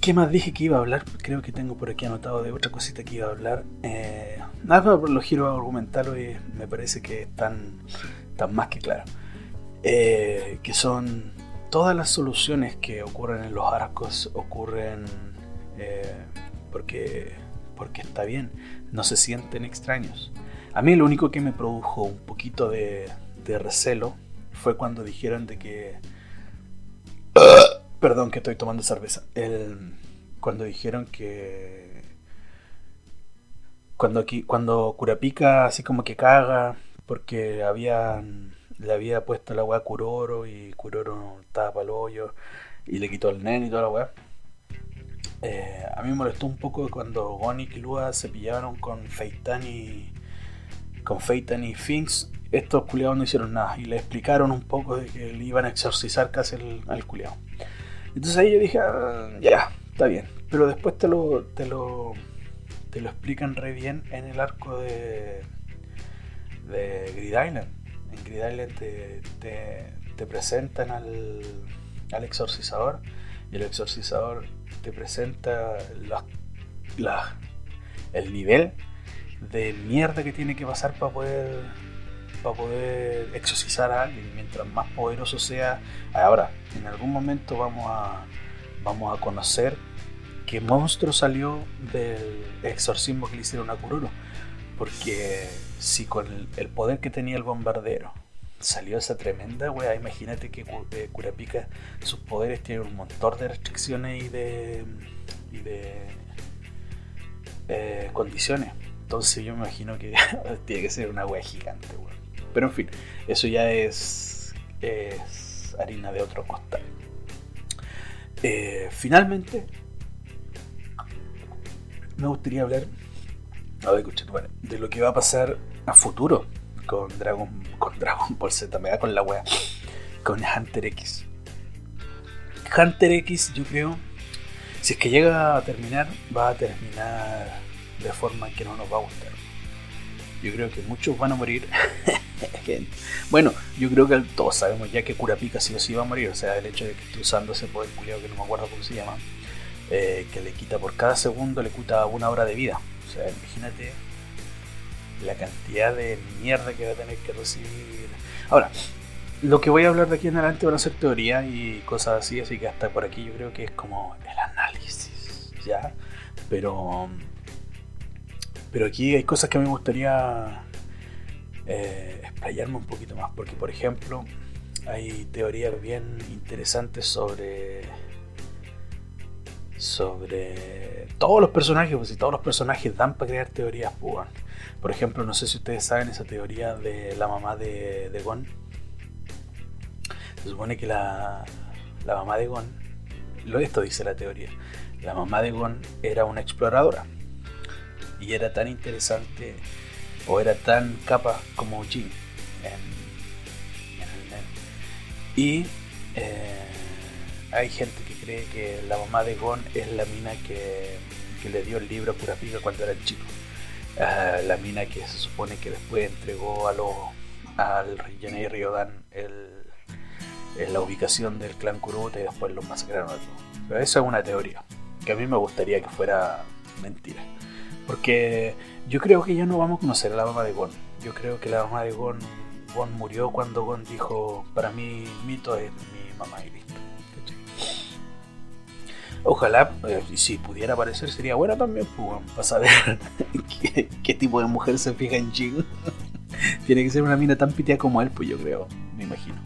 ¿Qué más dije que iba a hablar? Creo que tengo por aquí anotado de otra cosita que iba a hablar. Eh, nada, por los giros argumentales me parece que están, están más que claros. Eh, que son todas las soluciones que ocurren en los arcos ocurren eh, porque, porque está bien, no se sienten extraños. A mí lo único que me produjo un poquito de, recelo fue cuando dijeron de que... Perdón que estoy tomando cerveza. El, cuando dijeron que... Cuando, cuando Curapica así como que caga porque habían, le había puesto la weá a Kuroro y Kuroro estaba para el hoyo y le quitó el nen y toda la weá. Eh, a mí me molestó un poco cuando Gon y Kilua se pillaron con Feitan y, con Feitan y Finks, estos culiados no hicieron nada y le explicaron un poco de que le iban a exorcizar casi el, al culiado. Entonces ahí yo dije, ah, ya, está bien. Pero después te lo, te lo, te lo explican re bien en el arco de, de Grid Island. En Grid Island te, te, presentan al, al exorcizador y el exorcizador te presenta el nivel de mierda que tiene que pasar para poder para poder exorcizar a alguien. Mientras más poderoso sea ahora en algún momento vamos a vamos a conocer qué monstruo salió del exorcismo que le hicieron a Kururo porque si con el, poder que tenía el bombardero salió esa tremenda wea, imagínate que eh, Kurapika sus poderes tienen un montón de restricciones y de y de eh, condiciones. Entonces yo me imagino que tiene que ser una wea gigante, Pero en fin, eso ya es, es harina de otro costal. Eh, finalmente, me gustaría hablar de lo que va a pasar a futuro con Dragon, con Dragon Ball Z, me da con la wea, con Hunter X. Hunter X, yo creo, si es que llega a terminar, va a terminar de forma que no nos va a gustar. Yo creo que muchos van a morir. bueno, yo creo que todos sabemos ya que Curapica sí o sí va a morir. O sea, el hecho de que esté usando ese poder culiado que no me acuerdo cómo se llama, eh, que le quita por cada segundo, le quita una hora de vida. O sea, imagínate la cantidad de mierda que va a tener que recibir. Ahora, lo que voy a hablar de aquí en adelante van a ser teorías y cosas así, así que hasta por aquí yo creo que es como el análisis, ¿ya? Pero pero aquí hay cosas que me gustaría eh, explayarme un poquito más, porque por ejemplo hay teorías bien interesantes sobre sobre todos los personajes, pues si todos los personajes dan para crear teorías, pues, por ejemplo, no sé si ustedes saben esa teoría de la mamá de, de Gon. Se supone que la, la mamá de Gon, lo esto dice la teoría, la mamá de Gon era una exploradora y era tan interesante o era tan capa como Jin Y eh, hay gente que cree que la mamá de Gon es la mina que, le dio el libro a Kurapika cuando era chico. La mina que se supone que después entregó a lo, al y Ryodan el, la ubicación del clan Kuruta y después los masacraron a todos. Pero eso es una teoría, que a mí me gustaría que fuera mentira. Porque yo creo que ya no vamos a conocer a la mamá de Gon. Yo creo que la mamá de Gon, Gon murió cuando Gon dijo, para mí Mito es mi mamá listo. Ojalá, eh, si pudiera aparecer, sería buena también, pues, para saber qué, tipo de mujer se fija en Jin. Tiene que ser una mina tan piteada como él, pues yo creo, me imagino.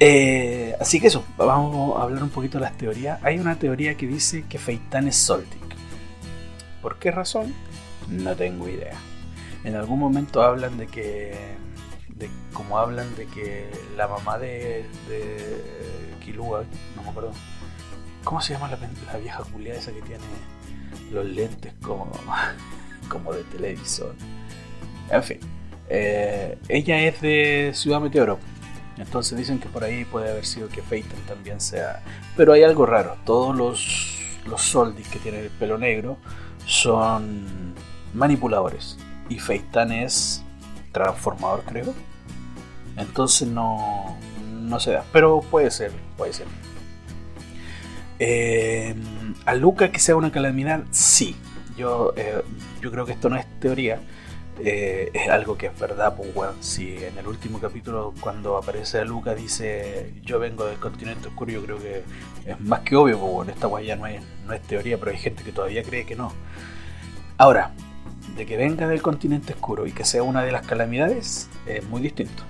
Eh, así que eso, vamos a hablar un poquito de las teorías. Hay una teoría que dice que Feitan es Soltic. ¿Por qué razón? No tengo idea. En algún momento hablan de que, de, como hablan de que la mamá de, de Kilua, no me acuerdo, ¿cómo se llama la, vieja Julia esa que tiene los lentes como, como de televisor? En fin, eh, ella es de Ciudad Meteoro entonces dicen que por ahí puede haber sido que Phaeton también sea. Pero hay algo raro. Todos los, los Soldis que tienen el pelo negro son manipuladores. Y Phaeton es transformador, creo. Entonces no, no se da. Pero puede ser, puede ser. Eh, a Luca que sea una calamidad, sí. Yo, eh, yo creo que esto no es teoría eh, es algo que es verdad, pues si en el último capítulo cuando aparece Luca dice yo vengo del continente oscuro, yo creo que es más que obvio, pues bueno, esta guay ya no es, no es teoría, pero hay gente que todavía cree que no. Ahora, de que venga del continente oscuro y que sea una de las calamidades, es muy distinto.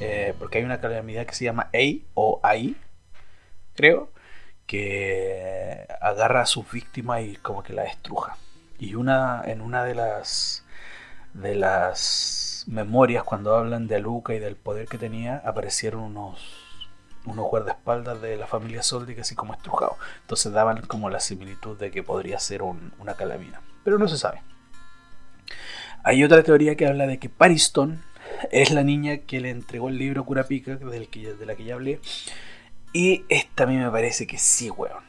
Eh, porque hay una calamidad que se llama A o AI, creo, que agarra a sus víctimas y como que la estruja. Y una, en una de las de las memorias, cuando hablan de Aluca y del poder que tenía, aparecieron unos, unos guardaespaldas de la familia Soldi así como estrujados. Entonces daban como la similitud de que podría ser una calamina. Pero no se sabe. Hay otra teoría que habla de que Pariston es la niña que le entregó el libro Curapica, del que, de la que ya hablé. Y esta a mí me parece que sí, weón.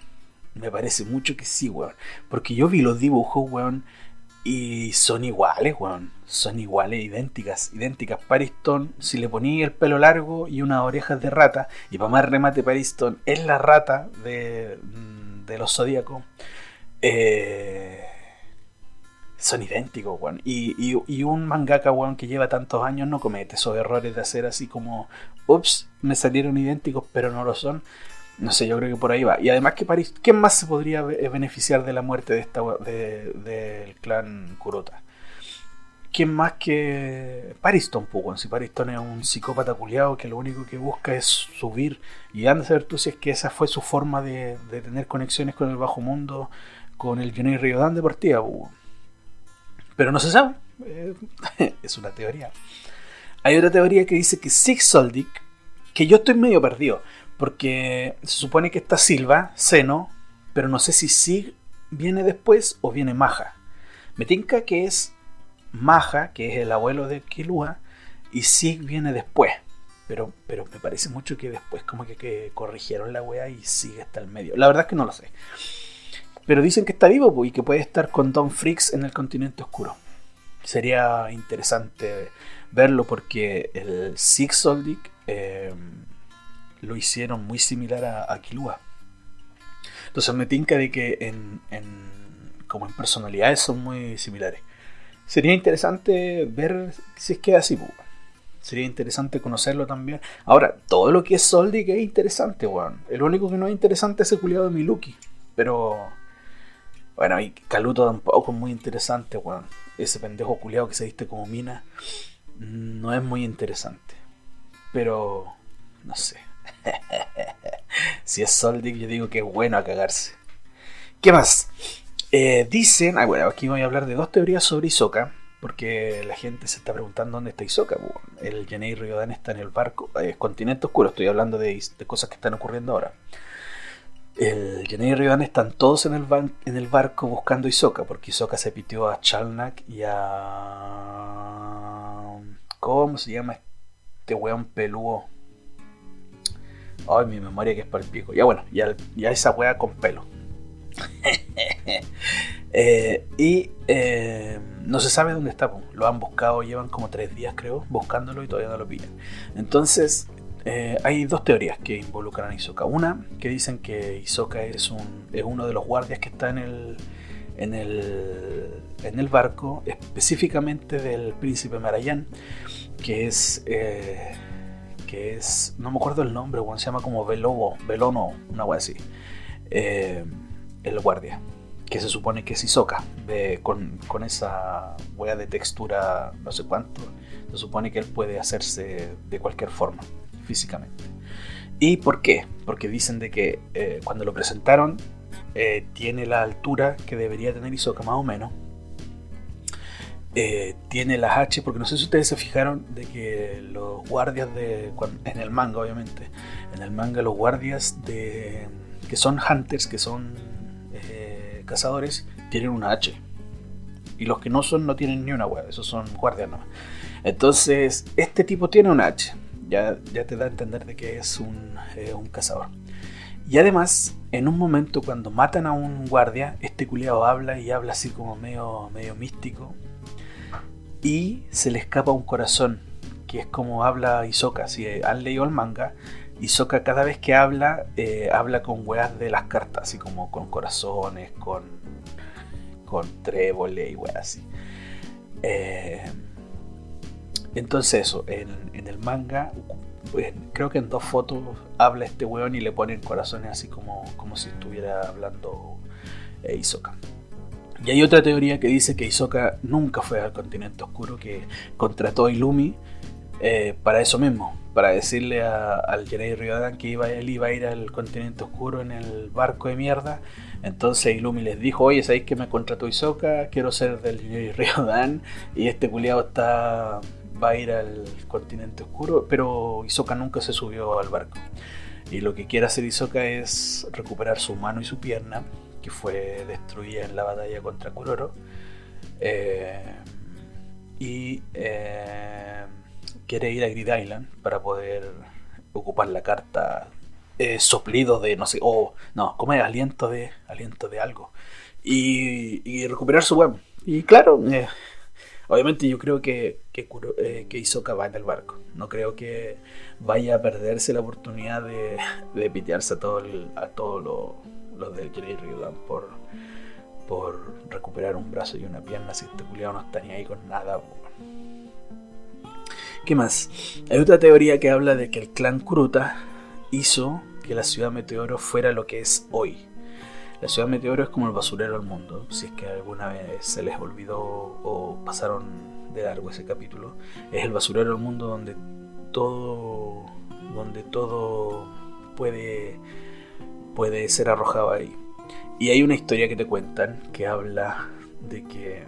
Me parece mucho que sí, weón. Porque yo vi los dibujos, weón y son iguales, weón. Son iguales, idénticas, idénticas. Pariston, si le ponía el pelo largo y unas orejas de rata, y para más remate, Pariston es la rata de, de los zodíacos. Eh, son idénticos, weón. Y, y, un mangaka, weón, que lleva tantos años no comete esos errores de hacer así como, ups, me salieron idénticos, pero no lo son. No sé, yo creo que por ahí va. Y además que París, ¿quién más se podría eh, beneficiar de la muerte de esta del clan Kurota? ¿Quién más que Pariston, pues, Si Pariston es un psicópata culiado que lo único que busca es subir. Y anda a saber tú si es que esa fue su forma de, tener conexiones con el bajo mundo, con el Johnny Riodan de partida, pues, Pero no se sabe. Eh, es una teoría. Hay otra teoría que dice que Six Soldic, que yo estoy medio perdido. Porque se supone que está Silva, Seno, pero no sé si Sig viene después o viene Maja. Me tinca que es Maja, que es el abuelo de Kilua, y Sig viene después. Pero, pero me parece mucho que después como que, corrigieron la wea y Sig está al medio. La verdad es que no lo sé. Pero dicen que está vivo y que puede estar con Don Freaks en el continente oscuro. Sería interesante verlo porque el Sig Soldic eh, lo hicieron muy similar a, a Kilua. Entonces me tinca de que en, como en personalidades son muy similares. Sería interesante ver si es que es así, Sería interesante conocerlo también. Ahora, todo lo que es Soldi que es interesante, weón. El único que no es interesante es el culiado de Miluki. Pero. Bueno, y Kaluto tampoco es muy interesante, weón. Ese pendejo culiado que se viste como mina. No es muy interesante. Pero. No sé. si es Soldic, yo digo que es bueno a cagarse. ¿Qué más? Eh, dicen, ah, bueno, aquí voy a hablar de dos teorías sobre Isoka, porque la gente se está preguntando dónde está Isoka. el Jenei Ryodan está en el barco, eh, continente oscuro, estoy hablando de, cosas que están ocurriendo ahora. El Jenei Ryodan están todos en el, en el barco buscando Isoka, porque Isoka se pitió a Chalnak y a. ¿Cómo se llama este weón peludo? Ay, mi memoria que es para el pico. Ya bueno, ya, ya esa wea con pelo. Eh, y eh, no se sabe dónde está. Lo han buscado, llevan como tres días creo, buscándolo y todavía no lo pillan. Entonces, eh, hay dos teorías que involucran a Isoka. Una, que dicen que Isoka es, un, es uno de los guardias que está en el, barco, específicamente del príncipe Marayan, que es que es, no me acuerdo el nombre, se llama como Velobo, Velono, una wea así. eh, el guardia, que se supone que es con, esa wea de textura no sé cuánto, se supone que él puede hacerse de cualquier forma, físicamente. ¿Y por qué? Porque dicen de que eh, cuando lo presentaron eh, tiene la altura que debería tener Isoka más o menos. Eh, tiene las H, porque no sé si ustedes se fijaron de que los guardias de. En el manga, obviamente. En el manga, los guardias de. que son hunters, que son cazadores, tienen una H. Y los que no son, no tienen ni una web, esos son guardias no. Entonces, este tipo tiene una H. Ya, ya te da a entender de que es un, un cazador. Y además, en un momento cuando matan a un guardia, este culiado habla y habla así como medio, medio místico. Y se le escapa un corazón, que es como habla Isoka. Si han leído el manga, Isoka cada vez que habla, eh, habla con weas de las cartas, así como con corazones, con, con trébole y weas así. Eh, entonces eso, en, el manga creo que en dos fotos habla este weón y le ponen corazones así como, como si estuviera hablando eh. Y hay otra teoría que dice que Isoka nunca fue al continente oscuro, que contrató a Ilumi eh, para eso mismo, para decirle al Jirei Ryodan que él iba a ir al continente oscuro en el barco de mierda. Entonces Ilumi les dijo, oye, ¿sabéis que me contrató Isoka? Quiero ser del Jirei Ryodan. Y este culiado está va a ir al continente oscuro, pero Isoka nunca se subió al barco. Y lo que quiere hacer Isoka es recuperar su mano y su pierna, que fue destruida en la batalla contra Kuroro. Eh, y eh, quiere ir a Grid Island para poder ocupar la carta eh, soplido de no sé, o no, como es aliento de aliento de algo y, recuperar su web. Y claro, Obviamente yo creo que, que, eh, que Isoka va en el barco. No creo que vaya a perderse la oportunidad de, de pitearse a, todo todos los del Jirei Ryudan por, por recuperar un brazo y una pierna si este culiado no está ni ahí con nada. ¿Qué más? Hay otra teoría que habla de que el clan Kuruta hizo que la ciudad Meteoro fuera lo que es hoy. La ciudad meteoro es como el basurero del mundo, si es que alguna vez se les olvidó o pasaron de largo ese capítulo. Es el basurero del mundo donde todo, donde todo puede, puede ser arrojado ahí. Y hay una historia que te cuentan que habla de que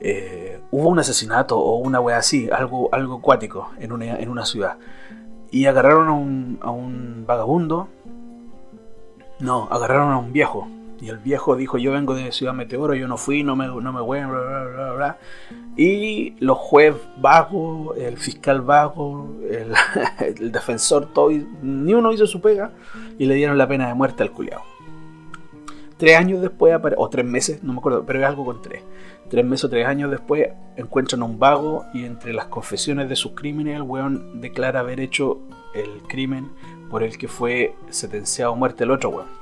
eh, hubo un asesinato o una wea así, algo, algo acuático en una, en una ciudad. Y agarraron a un, a un vagabundo no, agarraron a un viejo. Y el viejo dijo, yo vengo de Ciudad Meteoro, yo no fui, no me, no me voy, bla, bla, bla, bla. Y los jueces vagos, el fiscal vago, el, defensor, todo, ni uno hizo su pega y le dieron la pena de muerte al culiao. Tres años después, o tres meses, no me acuerdo, pero es algo con tres. Tres meses o tres años después encuentran a un vago y entre las confesiones de sus crímenes el weón declara haber hecho el crimen por el que fue sentenciado a muerte el otro weón.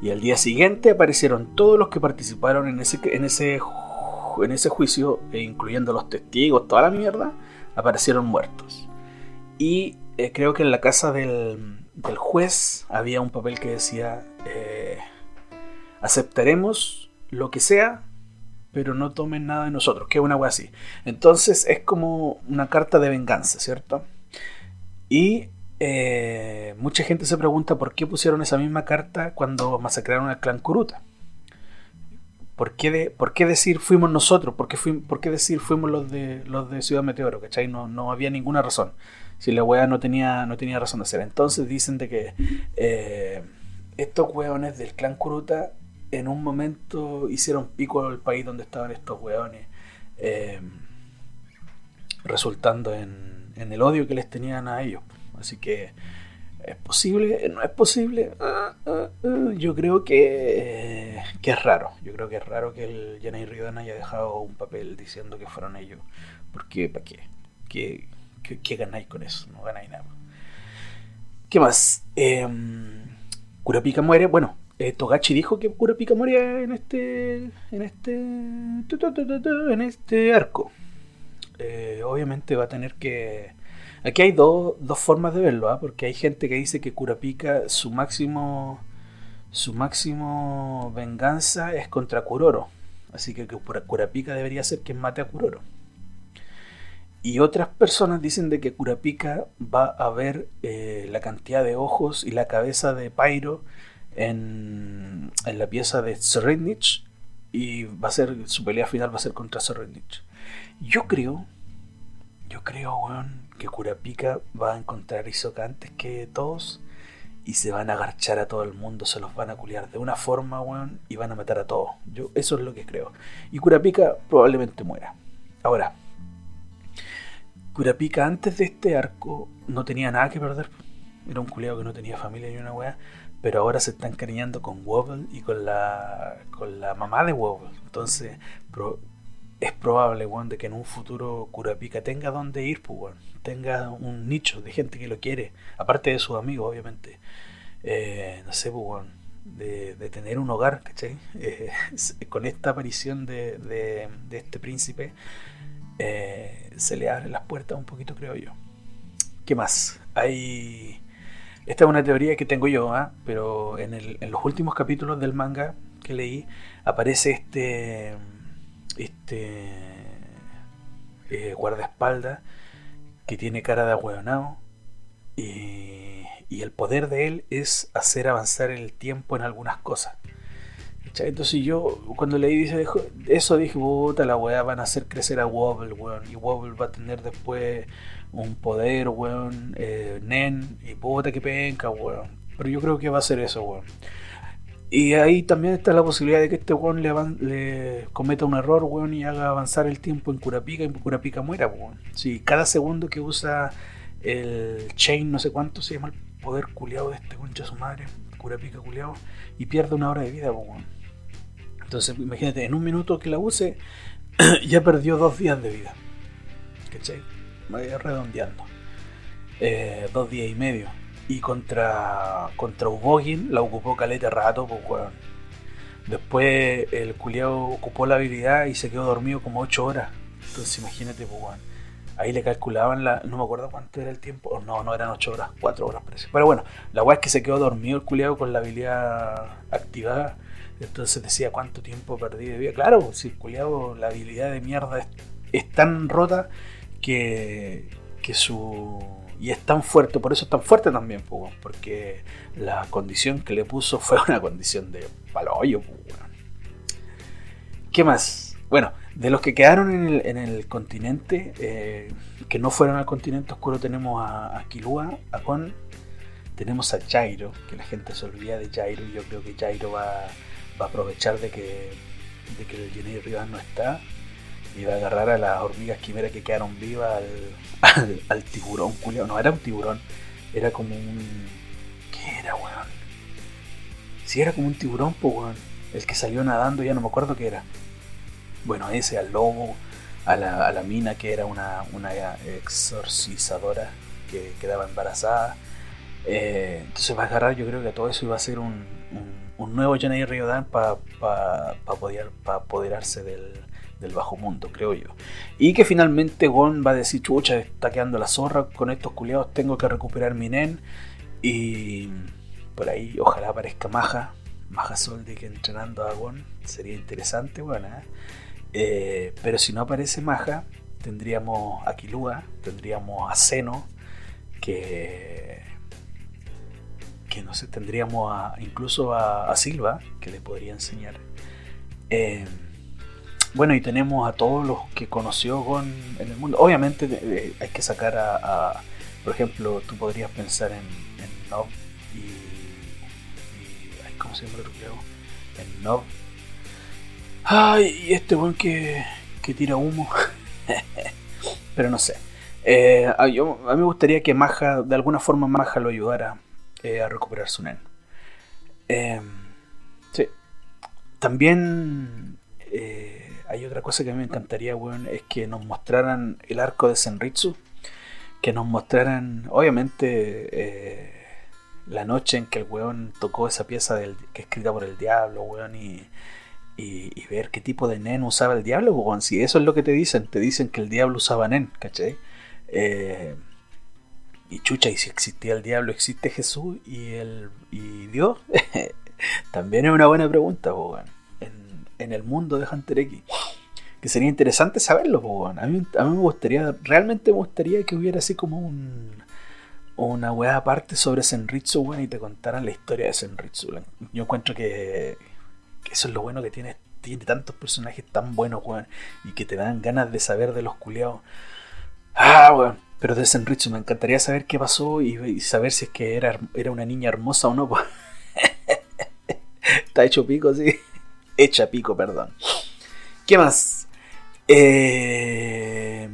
Y al día siguiente aparecieron todos los que participaron en ese, en ese, en ese juicio, e incluyendo los testigos, toda la mierda, aparecieron muertos. Y eh, creo que en la casa del, del, juez había un papel que decía, eh, aceptaremos lo que sea, pero no tomen nada de nosotros, que es una wea así. Entonces es como una carta de venganza, ¿cierto? Y eh, mucha gente se pregunta por qué pusieron esa misma carta cuando masacraron al clan Kuruta. ¿Por qué, de, ¿Por qué decir fuimos nosotros? ¿Por qué, ¿Por qué, decir fuimos los de, los de Ciudad Meteoro? ¿Cachai? No, no había ninguna razón. Si la wea no tenía, no tenía razón de ser. Entonces dicen de que eh, estos weones del clan Kuruta en un momento hicieron pico al país donde estaban estos weones. Eh, resultando en el odio que les tenían a ellos. Así que, ¿es posible? ¿No es posible? Ah, ah, ah. Yo creo que, que, es raro. Yo creo que es raro que el Yanei Ridan haya dejado un papel diciendo que fueron ellos. Porque, ¿para qué? ¿Qué, qué, ganáis con eso? No ganáis nada. ¿Qué más? Eh, Kurapika muere. Bueno, eh, Togachi dijo que Kurapika moría en este. En este. En este arco. Eh, obviamente va a tener que Aquí hay dos formas de verlo, ¿ah? porque hay gente que dice que Kurapika, su máximo, su máximo venganza es contra Kuroro. Así que Kurapika debería ser quien mate a Kuroro. Y otras personas dicen de que Kurapika va a ver eh, la cantidad de ojos y la cabeza de Pyro en, en la pieza de Serenich y va a ser su pelea final va a ser contra Serenich. Yo creo, yo creo, weón, que Kurapika va a encontrar a Isoka antes que todos y se van a agarchar a todo el mundo, se los van a culiar de una forma, weón, y van a matar a todos. Yo eso es lo que creo. Y Kurapika probablemente muera. Ahora, Kurapika antes de este arco no tenía nada que perder. Era un culiado que no tenía familia ni una weá. Pero ahora se está encariñando con Wobble y con la, con la mamá de Wobble. Entonces, es probable, weón, de que en un futuro Kurapika tenga donde ir, pues, weón. Tenga un nicho de gente que lo quiere. Aparte de sus amigos, obviamente. Eh, no sé, pues, weón. De, tener un hogar, ¿cachai? Eh, con esta aparición de, este príncipe eh, se le abren las puertas un poquito, creo yo. ¿Qué más? Hay... Esta es una teoría que tengo yo, ¿ah? pero en, los últimos capítulos del manga que leí aparece este este eh, guardaespaldas que tiene cara de ahueonado y, y el poder de él es hacer avanzar el tiempo en algunas cosas. Entonces yo cuando leí dice, eso dije, puta la weá, van a hacer crecer a Wobble, weón. Y Wobble va a tener después un poder, weón, eh, Nen, y puta que penca, weón. Pero yo creo que va a ser eso, weón. Y ahí también está la posibilidad de que este weón le, le cometa un error, weón, y haga avanzar el tiempo en Curapica y Curapica muera, weón. Si cada segundo que usa el chain, no sé cuánto se llama el poder culiado de este concha su madre, Curapica culiado, y pierde una hora de vida, weón. Entonces, imagínate, en un minuto que la use, ya perdió dos días de vida. ¿Cachai? Redondeando. Eh, dos días y medio. Y contra, contra Ubogin la ocupó caleta rato, pues weón. Después el culiao ocupó la habilidad y se quedó dormido como ocho horas. Entonces imagínate, pues weón. Ahí le calculaban la. No me acuerdo cuánto era el tiempo. No, no eran ocho horas, cuatro horas parece. Pero bueno, la weá es que se quedó dormido el culiao con la habilidad activada entonces decía, ¿cuánto tiempo perdí de vida? Claro, si culiado, la habilidad de mierda es, tan rota que, que su... Y es tan fuerte, por eso es tan fuerte también, porque la condición que le puso fue una condición de paloyo. ¿Qué más? Bueno, de los que quedaron en el, en el continente, eh, que no fueron al continente oscuro, tenemos a, Kilua, a Kon, tenemos a Jairo, que la gente se olvida de Jairo, y yo creo que Jairo va va a aprovechar de que, de que el Jenny Rivas no está y a agarrar a las hormigas quimera que quedaron vivas al, tiburón, culiao. No era un tiburón, era como un. ¿Qué era, weón? Si era como un tiburón, pues, weón. El que salió nadando, ya no me acuerdo qué era. Bueno, ese, al lobo, a la, mina que era una, una exorcizadora que quedaba embarazada. Eh, entonces va a agarrar, yo creo que todo eso iba a ser un un nuevo Johnny Riodan para pa, poder, apoderarse del, del, bajo mundo, creo yo. Y que finalmente Gon va a decir, chucha, está quedando la zorra con estos culiados, tengo que recuperar mi nen. Y por ahí ojalá aparezca Maja, Maja que entrenando a Gon, sería interesante, bueno. ¿eh? Eh, pero si no aparece Maja, tendríamos a Kilua, tendríamos a Seno, que que no sé, tendríamos a, incluso a, Silva, que le podría enseñar. Eh, bueno, y tenemos a todos los que conoció con en el mundo. Obviamente hay que sacar a, por ejemplo, tú podrías pensar en, en Nob y, y, ¿Cómo se llama el otro En Nob. Ay, y este buen que, que tira humo. Pero no sé. Eh, a, yo, mí me gustaría que Maja, de alguna forma Maja lo ayudara eh, a recuperar su nen. Em, sí. También eh, hay otra cosa que a mí me encantaría, es que nos mostraran el arco de Senritsu. Que nos mostraran, obviamente, eh, la noche en que el weón tocó esa pieza que es escrita por el diablo, weón, y, ver qué tipo de nen usaba el diablo, weón. Si eso es lo que te dicen, te dicen que el diablo usaba nen, ¿cachai? Eh, y chucha, y si existía el diablo, existe Jesús y el y Dios. También es una buena pregunta, po, en, el mundo de Hunter X. Que sería interesante saberlo, po, a, mí, me gustaría, realmente me gustaría que hubiera así como un una weá aparte sobre Senritsu, weón, y te contaran la historia de Senritsu. Yo encuentro que, que, eso es lo bueno que tiene, tiene tantos personajes tan buenos, weón, y que te dan ganas de saber de los culiados. Ah, weón. Pero de Senritsu me encantaría saber qué pasó y, saber si es que era, era una niña hermosa o no. Está hecho pico, sí. Hecha pico, perdón. ¿Qué más? Eh,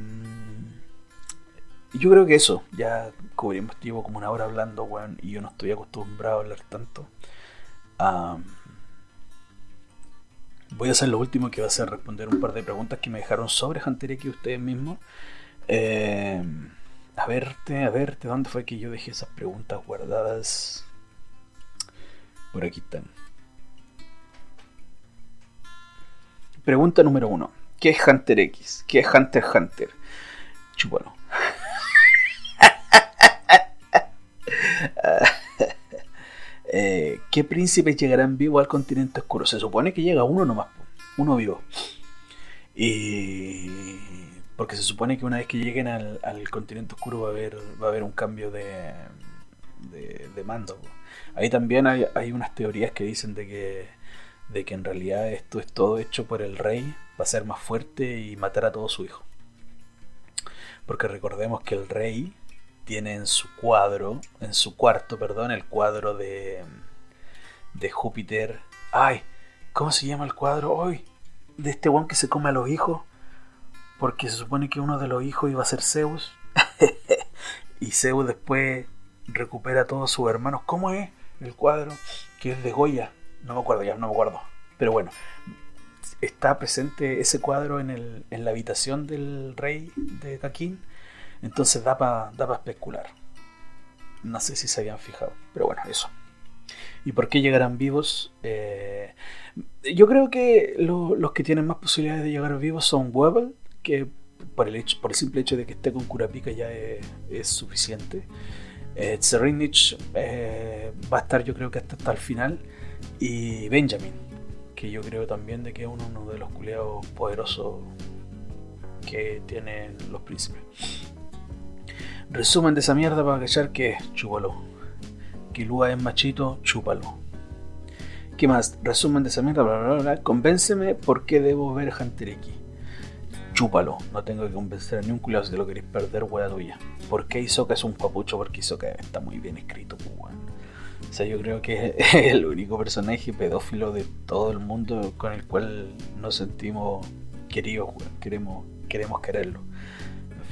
yo creo que eso. Ya cubrimos, llevo como una hora hablando, weón, y yo no estoy acostumbrado a hablar tanto. voy a hacer lo último que va a ser responder un par de preguntas que me dejaron sobre Hunter X ustedes mismos. Eh, a verte, a verte, ¿dónde fue que yo dejé esas preguntas guardadas? Por aquí están. Pregunta número uno. ¿Qué es Hunter X? ¿Qué es Hunter Hunter? Chúpalo. Eh, ¿Qué príncipes llegarán vivos al continente oscuro? Se supone que llega uno nomás, uno vivo. Y porque se supone que una vez que lleguen al, continente oscuro va a haber, va a haber un cambio de, de, mando. Ahí también hay, hay, unas teorías que dicen de que, de que en realidad esto es todo hecho por el rey para ser más fuerte y matar a todo su hijo. Porque recordemos que el rey tiene en su cuadro, en su cuarto, perdón, el cuadro de, de Júpiter. Ay, ¿cómo se llama el cuadro hoy? De este one que se come a los hijos. Porque se supone que uno de los hijos iba a ser Zeus. y Zeus después recupera a todos sus hermanos. ¿Cómo es el cuadro? Que es de Goya. No me acuerdo ya, no me acuerdo. Pero bueno, está presente ese cuadro en, el, en la habitación del rey de Caquín entonces da para da especular. No sé si se habían fijado, pero bueno, eso. ¿Y por qué llegarán vivos? Eh, yo creo que los que tienen más posibilidades de llegar vivos son Webel, que por el, hecho, por el simple hecho de que esté con Kurapika ya es, suficiente. Eh, eh, va a estar yo creo que hasta, hasta el final. Y Benjamin, que yo creo también de que es uno, de los culeados poderosos que tienen los príncipes. Resumen de esa mierda para cachar que chúpalo. Que Lua es machito, chúpalo. ¿Qué más? Resumen de esa mierda, bla bla bla. Convénceme por qué debo ver Hunter X. Chúpalo. No tengo que convencer a ni un culiado si te lo queréis perder, wea tuya. ¿Por qué Isoka es un papucho? Porque Isoka está muy bien escrito, pues, O sea, yo creo que es el único personaje pedófilo de todo el mundo con el cual nos sentimos queridos, Queremos, queremos quererlo.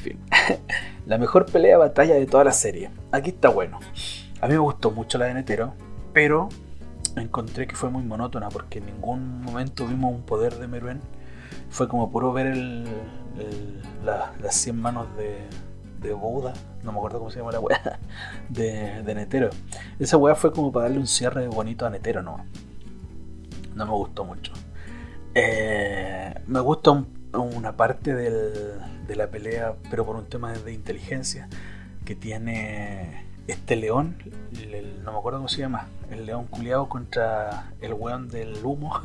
la mejor pelea batalla de toda la serie. Aquí está bueno. A mí me gustó mucho la de Netero, pero encontré que fue muy monótona porque en ningún momento vimos un poder de Meruen. Fue como puro ver el, las 100 manos de, de Bouda, no me acuerdo cómo se llama la weá, de, de Netero. Esa weá fue como para darle un cierre bonito a Netero, no. No me gustó mucho. Eh, me gusta una parte del, de la pelea, pero por un tema de inteligencia, que tiene este león, no me acuerdo cómo se llama, el león culiado contra el weón del humo,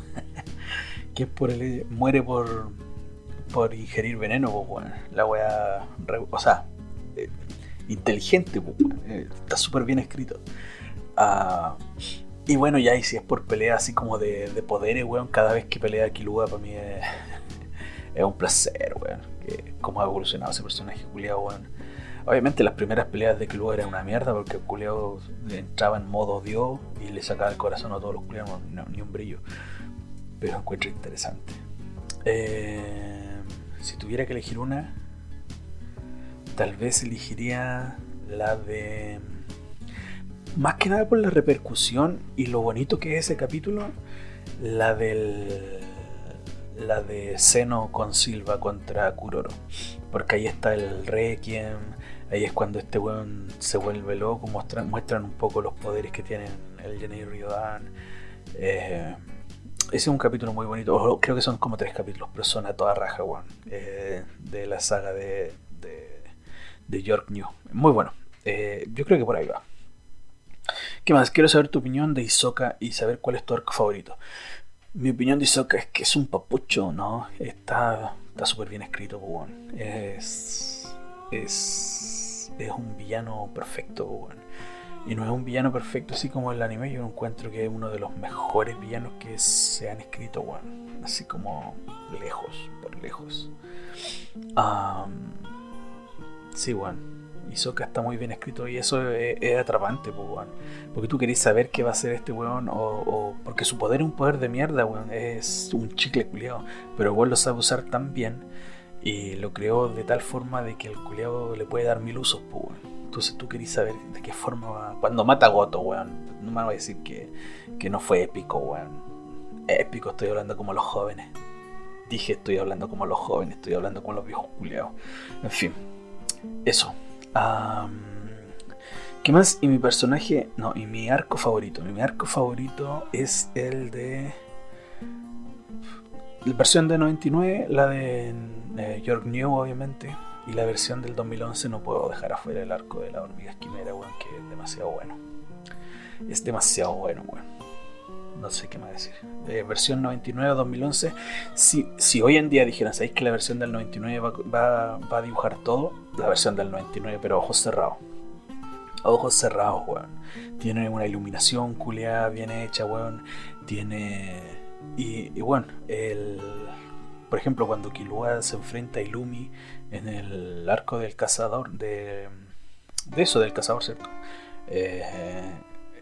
que es por el, muere por, por ingerir veneno, pues, la wea, o sea, inteligente, pues, eh, está súper bien escrito. Ah, y bueno, ya y si es por pelea así como de, de poderes, weón, cada vez que pelea Kilua para mí es, un placer, weón cómo ha evolucionado ese personaje culiado, weón. Obviamente las primeras peleas de Club eran una mierda porque culiado entraba en modo Dios y le sacaba el corazón a todos los culiados, ni un brillo. Pero encuentro interesante. Eh, si tuviera que elegir una, tal vez elegiría la de... Más que nada por la repercusión y lo bonito que es ese capítulo, la del la de Seno con Silva contra Kuroro. Porque ahí está el Requiem, ahí es cuando este weón se vuelve loco, muestran, muestran un poco los poderes que tienen el Jenny Ryodan. Eh, ese es un capítulo muy bonito, creo que son como tres capítulos, pero son a toda raja, weón, eh, de la saga de, de, York New. Muy bueno, eh, yo creo que por ahí va. ¿Qué más? Quiero saber tu opinión de Isoka y saber cuál es tu arco favorito. Mi opinión de Isoka es que es un papucho, ¿no? Está súper bien escrito, weón. Es, es. Es un villano perfecto. Y no es un villano perfecto así como el anime. Yo encuentro que es uno de los mejores villanos que se han escrito, weón. Así como lejos, por lejos. Sí, weón. Hisoka está muy bien escrito y eso es, atrapante, pues, weón. Porque tú querés saber qué va a hacer este weón, o, porque su poder es un poder de mierda, weón. Es un chicle culiado, pero weón lo sabe usar tan bien y lo creó de tal forma de que el culiado le puede dar mil usos, pues, weón. Entonces tú querés saber de qué forma va. Cuando mata a Goto, weón. No me voy a decir que, que no fue épico, weón. Épico, estoy hablando como los jóvenes. Dije, estoy hablando como los jóvenes, estoy hablando como los viejos culiados. En fin, eso. ¿Qué más? Y mi personaje, no, y mi arco favorito. Mi arco favorito es el de... La versión de 99, la de eh, York New, obviamente. Y la versión del 2011 no puedo dejar afuera el arco de la hormiga esquimera, weón, que es demasiado bueno. Es demasiado bueno, weón no sé qué más decir. Versión 99 2011. Si, si hoy en día dijeran, ¿sabéis que la versión del 99 va, va, a dibujar todo? La versión del 99, pero ojos cerrados. Ojos cerrados, weón. Tiene una iluminación culeada bien hecha, weón. Tiene. Y, bueno, el. Por ejemplo, cuando Killua se enfrenta a Illumi en el arco del cazador, de, de eso, del cazador, ¿cierto? Eh,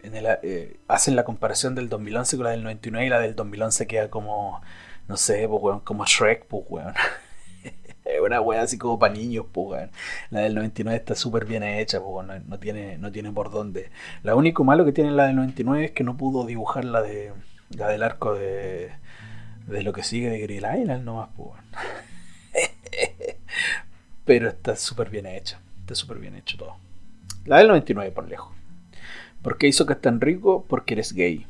eh, hacen la comparación del 2011 con la del 99 y la del 2011 queda como, no sé, pues, como Shrek, pues, weón. una weá así como para niños, pues. La del 99 está súper bien hecha, pues, no, tiene, no tiene por dónde. Lo único malo que tiene la del 99 es que no pudo dibujar la, de, la del arco de, de lo que sigue de Grill Island nomás, pues, Pero está súper bien hecha, está súper bien hecho todo. La del 99 por lejos. ¿Por qué hizo que es tan rico? Porque eres gay.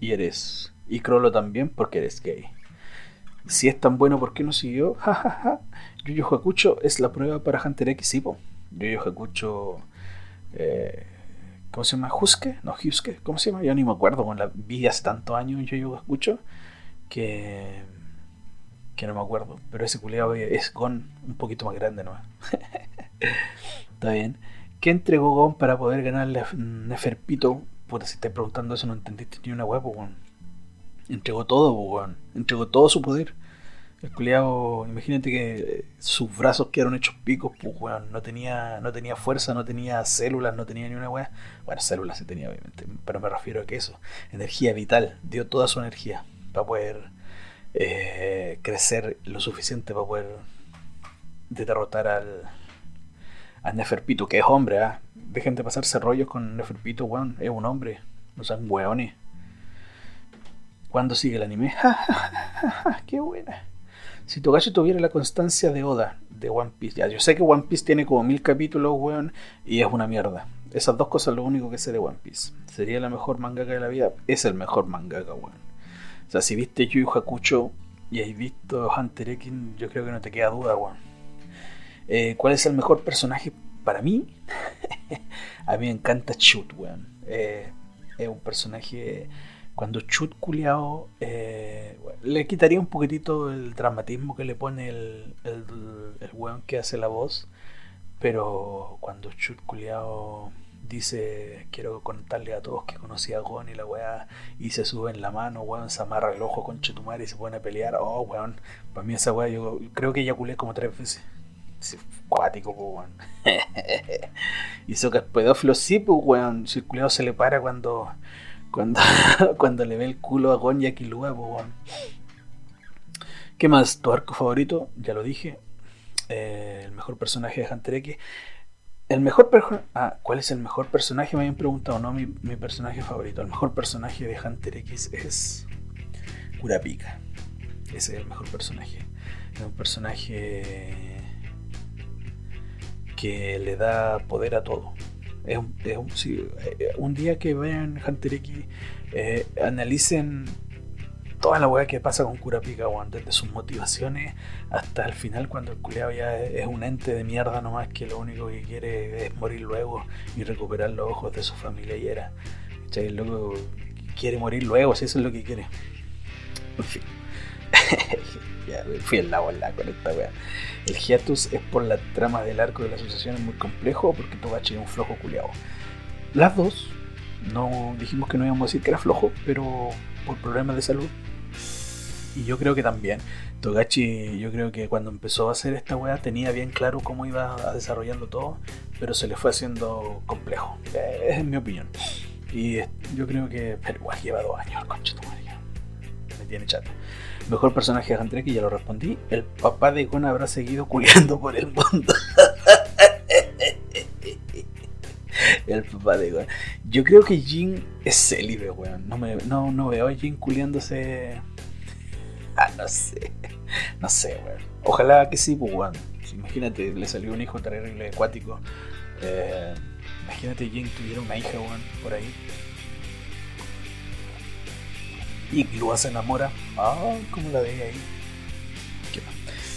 Y eres. Y Crollo también porque eres gay. Si es tan bueno, ¿por qué no siguió? Jajaja. Yuyo Hakucho es la prueba para Hunter X, sí, po. Yuyo Hakucho. Eh, ¿Cómo se llama? ¿Huske? No, Huske. ¿Cómo se llama? Yo ni me acuerdo. Con la vi hace tantos años Yuyo Hakucho que. que no me acuerdo. Pero ese culeado es Gon un poquito más grande, ¿no? Está bien. ¿Qué entregó Gon para poder ganarle a Neferpito? Puta, si estás preguntando eso no entendiste ni una hueá, weón. Entregó todo, weón. Entregó todo su poder. El culiado, imagínate que sus brazos quedaron hechos picos, pues weón. No tenía, no tenía fuerza, no tenía células, no tenía ni una weá. Bueno, células sí tenía, obviamente, pero me refiero a que eso. Energía vital. Dio toda su energía para poder eh, crecer lo suficiente para poder derrotar al, a Neferpito, que es hombre, ¿ah? Dejen de pasarse rollos con Neferpito, weón. Es un hombre. No sean weones. ¿Cuándo sigue el anime? ¡Qué buena! Si Togashi tuviera la constancia de Oda de One Piece, ya yo sé que One Piece tiene como mil capítulos, weón, y es una mierda. Esas dos cosas lo único que sé de One Piece. ¿Sería la mejor mangaka de la vida? Es el mejor mangaka, weón. O sea, si viste Yu Hakucho y has visto Hunter X, yo creo que no te queda duda, weón. Eh, ¿Cuál es el mejor personaje para mí? a mí me encanta Chut, weón. Eh, es un personaje. Cuando Chut culiao. Eh, le quitaría un poquitito el dramatismo que le pone el, el, el weón que hace la voz. Pero cuando Chut culiao dice quiero contarle a todos que conocí a Gon y la weá y se sube en la mano, weón, se amarra el ojo con Chetumar y se pone a pelear, oh weón, para mí esa weá yo creo que eyaculé como tres veces cuático, weón. Hizo que es pedófilo, sí, pues, weón. El se le para cuando, cuando, cuando le ve el culo a Gon y a. ¿Qué más? ¿Tu arco favorito? Ya lo dije. Eh, el mejor personaje de Hunter X. El mejor ah, ¿cuál es el mejor personaje? Me habían preguntado, no, mi, mi personaje favorito. El mejor personaje de Hunter X es Kurapika. Ese es el mejor personaje. Es un personaje que le da poder a todo. Es un, eh, un, día que vean Hunter X, eh, analicen toda la weá que pasa con Kurapika, weón, desde sus motivaciones hasta el final cuando el culeado ya es un ente de mierda nomás que lo único que quiere es morir luego y recuperar los ojos de su familia y era. El loco quiere morir luego, si eso es lo que quiere. En fin. ya fui en la bola con esta weá. El hiatus es por la trama del arco de la asociación es muy complejo porque Togachi es un flojo culeado. Las dos, no dijimos que no íbamos a decir que era flojo, pero por problemas de salud. Y yo creo que también. Togachi, yo creo que cuando empezó a hacer esta weá tenía bien claro cómo iba desarrollando todo, pero se le fue haciendo complejo. Es mi opinión. Y yo creo que. Pero igual lleva dos años el concha Me tiene chato. Mejor personaje de Hunter ya lo respondí. El papá de Gon habrá seguido culiando por el mundo. el papá de Gon. Yo creo que Jin es célibe, weón. No, me, no, no veo a Jin culiándose. Ah, no sé. No sé, weón. Ojalá que sí, pues, weón. Imagínate, le salió un hijo terrible acuático. Eh, imagínate Jin tuviera una hija, weón, por ahí y Lua se enamora. Ah, ¿cómo la veía ahí?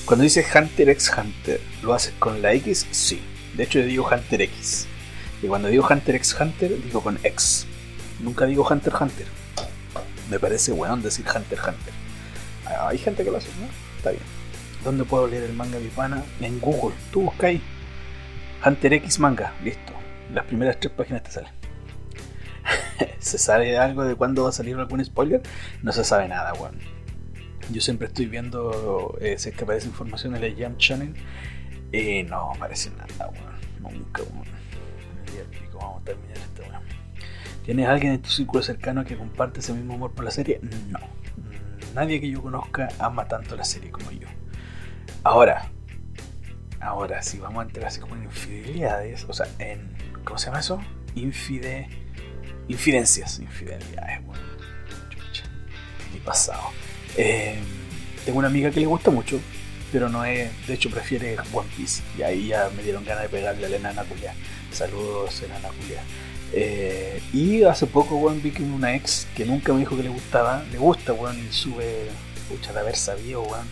Cuando dice Hunter x Hunter, ¿lo haces con la X? Sí. De hecho, yo digo Hunter X. Y cuando digo Hunter x Hunter, digo con X. Nunca digo Hunter Hunter. Me parece weón decir Hunter Hunter. Ah, hay gente que lo hace, ¿no? Está bien. ¿Dónde puedo leer el manga mi pana? En Google. Tú busca ahí. Hunter X manga. Listo. Las primeras tres páginas te salen. ¿Se sabe algo de cuándo va a salir algún spoiler? No se sabe nada, weón. Yo siempre estoy viendo eh, si es que aparece información en el Jam Channel. Y no aparece nada, weón. Nunca, weón. Vamos a terminar weón. ¿Tienes alguien en tu círculo cercano que comparte ese mismo amor por la serie? No. Nadie que yo conozca ama tanto la serie como yo. Ahora, ahora, si vamos a entrar así como en infidelidades, o sea, en. ¿Cómo se llama eso? Infide Infidencias, infidelidades, bueno. Qué pasado. Eh, tengo una amiga que le gusta mucho, pero no es, de hecho prefiere One Piece. Y ahí ya me dieron ganas de pegarle a la enana. Saludos, enana culia. Eh, y hace poco, weón, vi que una ex que nunca me dijo que le gustaba, le gusta, weón, y sube, pucha, de haber sabido, weón.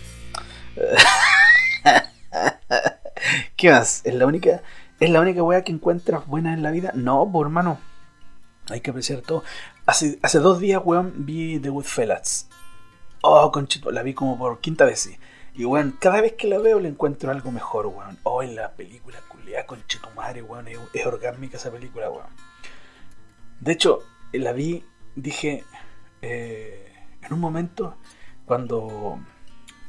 ¿Qué más? ¿Es la única, es la única weá que encuentras buena en la vida? No, por hermano hay que apreciar todo. Hace, hace dos días, weón, vi The Goodfellas. Oh, conchito, la vi como por quinta vez. Y, weón, cada vez que la veo le encuentro algo mejor, weón. Oh, en la película, culiada, conchito madre, weón. Es, es, orgásmica esa película, weón. De hecho, la vi, dije, eh, en un momento, cuando,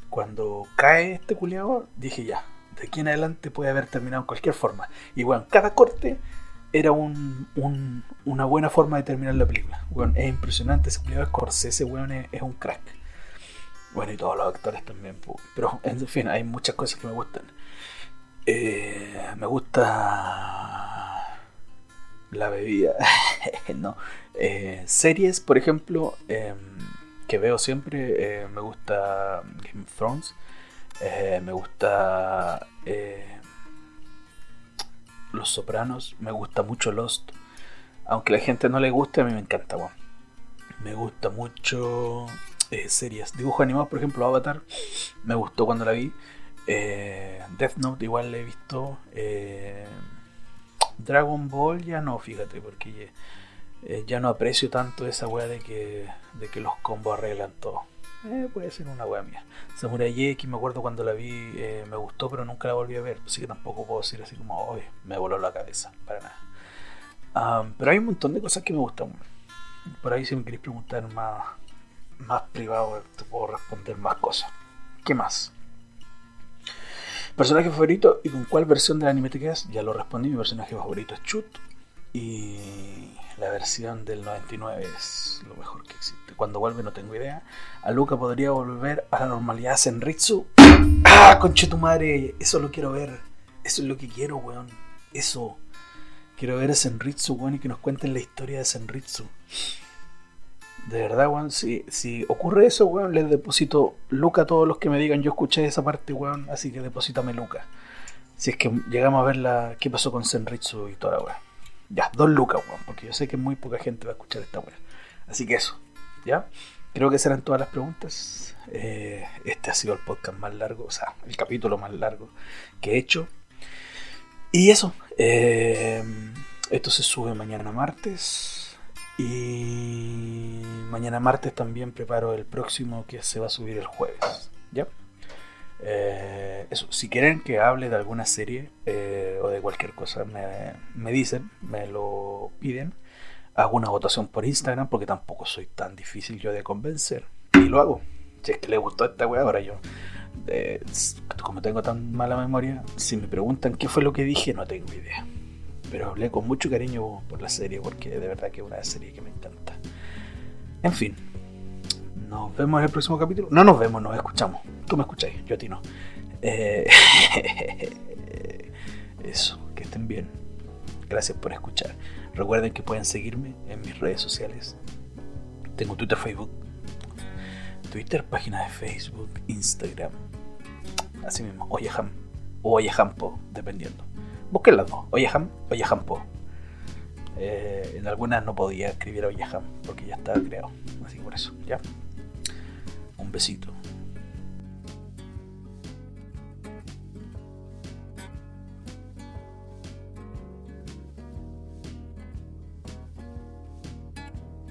cuando cae este culiado, dije ya, de aquí en adelante puede haber terminado en cualquier forma. Y, weón, cada corte era un, una buena forma de terminar la película. es impresionante, ese culiado Scorsese, weón, es, un crack. Bueno, y todos los actores también. Pero, en fin, hay muchas cosas que me gustan. Eh, me gusta la bebida. no. Eh, series, por ejemplo, em, que veo siempre. Eh, me gusta Game of Thrones. me gusta los Sopranos, me gusta mucho Lost. Aunque a la gente no le guste, a mí me encanta, Me gusta mucho eh, series. Dibujos animados, por ejemplo, Avatar. Me gustó cuando la vi. Eh, Death Note igual la he visto. Eh, Dragon Ball ya no, fíjate, porque ya no aprecio tanto esa weá de que, de que los combos arreglan todo. Eh, puede ser una wea mía. Samurai X, me acuerdo cuando la vi, eh, me gustó, pero nunca la volví a ver. Así que tampoco puedo decir así como, hoy me voló la cabeza, para nada. pero hay un montón de cosas que me gustan. Por ahí, si me queréis preguntar más, más privado, te puedo responder más cosas. ¿Qué más? ¿Personaje favorito y con cuál versión del anime te quedas? Ya lo respondí, mi personaje favorito es Chut. Y la versión del 99 es lo mejor que existe. Cuando vuelve no tengo idea. A Luca podría volver a la normalidad Senritsu. ¡Ah, conche tu madre! Eso lo quiero ver. Eso es lo que quiero, weón. Eso. Quiero ver a Senritsu, weón, y que nos cuenten la historia de Senritsu. De verdad, weón, si, si ocurre eso, weón, les deposito Luca a todos los que me digan yo escuché esa parte, weón, así que deposítame Luca. Si es que llegamos a ver la, qué pasó con Senritsu y toda la weón. Ya, dos lucas, porque yo sé que muy poca gente va a escuchar esta weá. Así que eso, ¿ya? creo que serán todas las preguntas. Eh, este ha sido el podcast más largo, o sea, el capítulo más largo que he hecho. Y eso, eh, esto se sube mañana martes. Y mañana martes también preparo el próximo que se va a subir el jueves. ¿Ya? Eh, eso, si quieren que hable de alguna serie eh, o de cualquier cosa, me, me, dicen, me lo piden. Hago una votación por Instagram porque tampoco soy tan difícil yo de convencer. Y lo hago. Si es que le gustó esta weá, ahora yo. Eh, como tengo tan mala memoria, si me preguntan qué fue lo que dije, no tengo idea. Pero hablé con mucho cariño por la serie porque de verdad que es una serie que me encanta. En fin, nos vemos en el próximo capítulo. No nos vemos, nos escuchamos. Tú me escucháis, yo a ti no. Eh, eso, que estén bien. Gracias por escuchar. Recuerden que pueden seguirme en mis redes sociales. Tengo Twitter, Facebook. Twitter, página de Facebook, Instagram. Así mismo, Oyeham o Oyejampo, dependiendo. Busquen las dos, Oyeham, Oyejampo. Eh, en algunas no podía escribir Oyeham porque ya estaba creado. Así por eso, ¿ya? Un besito.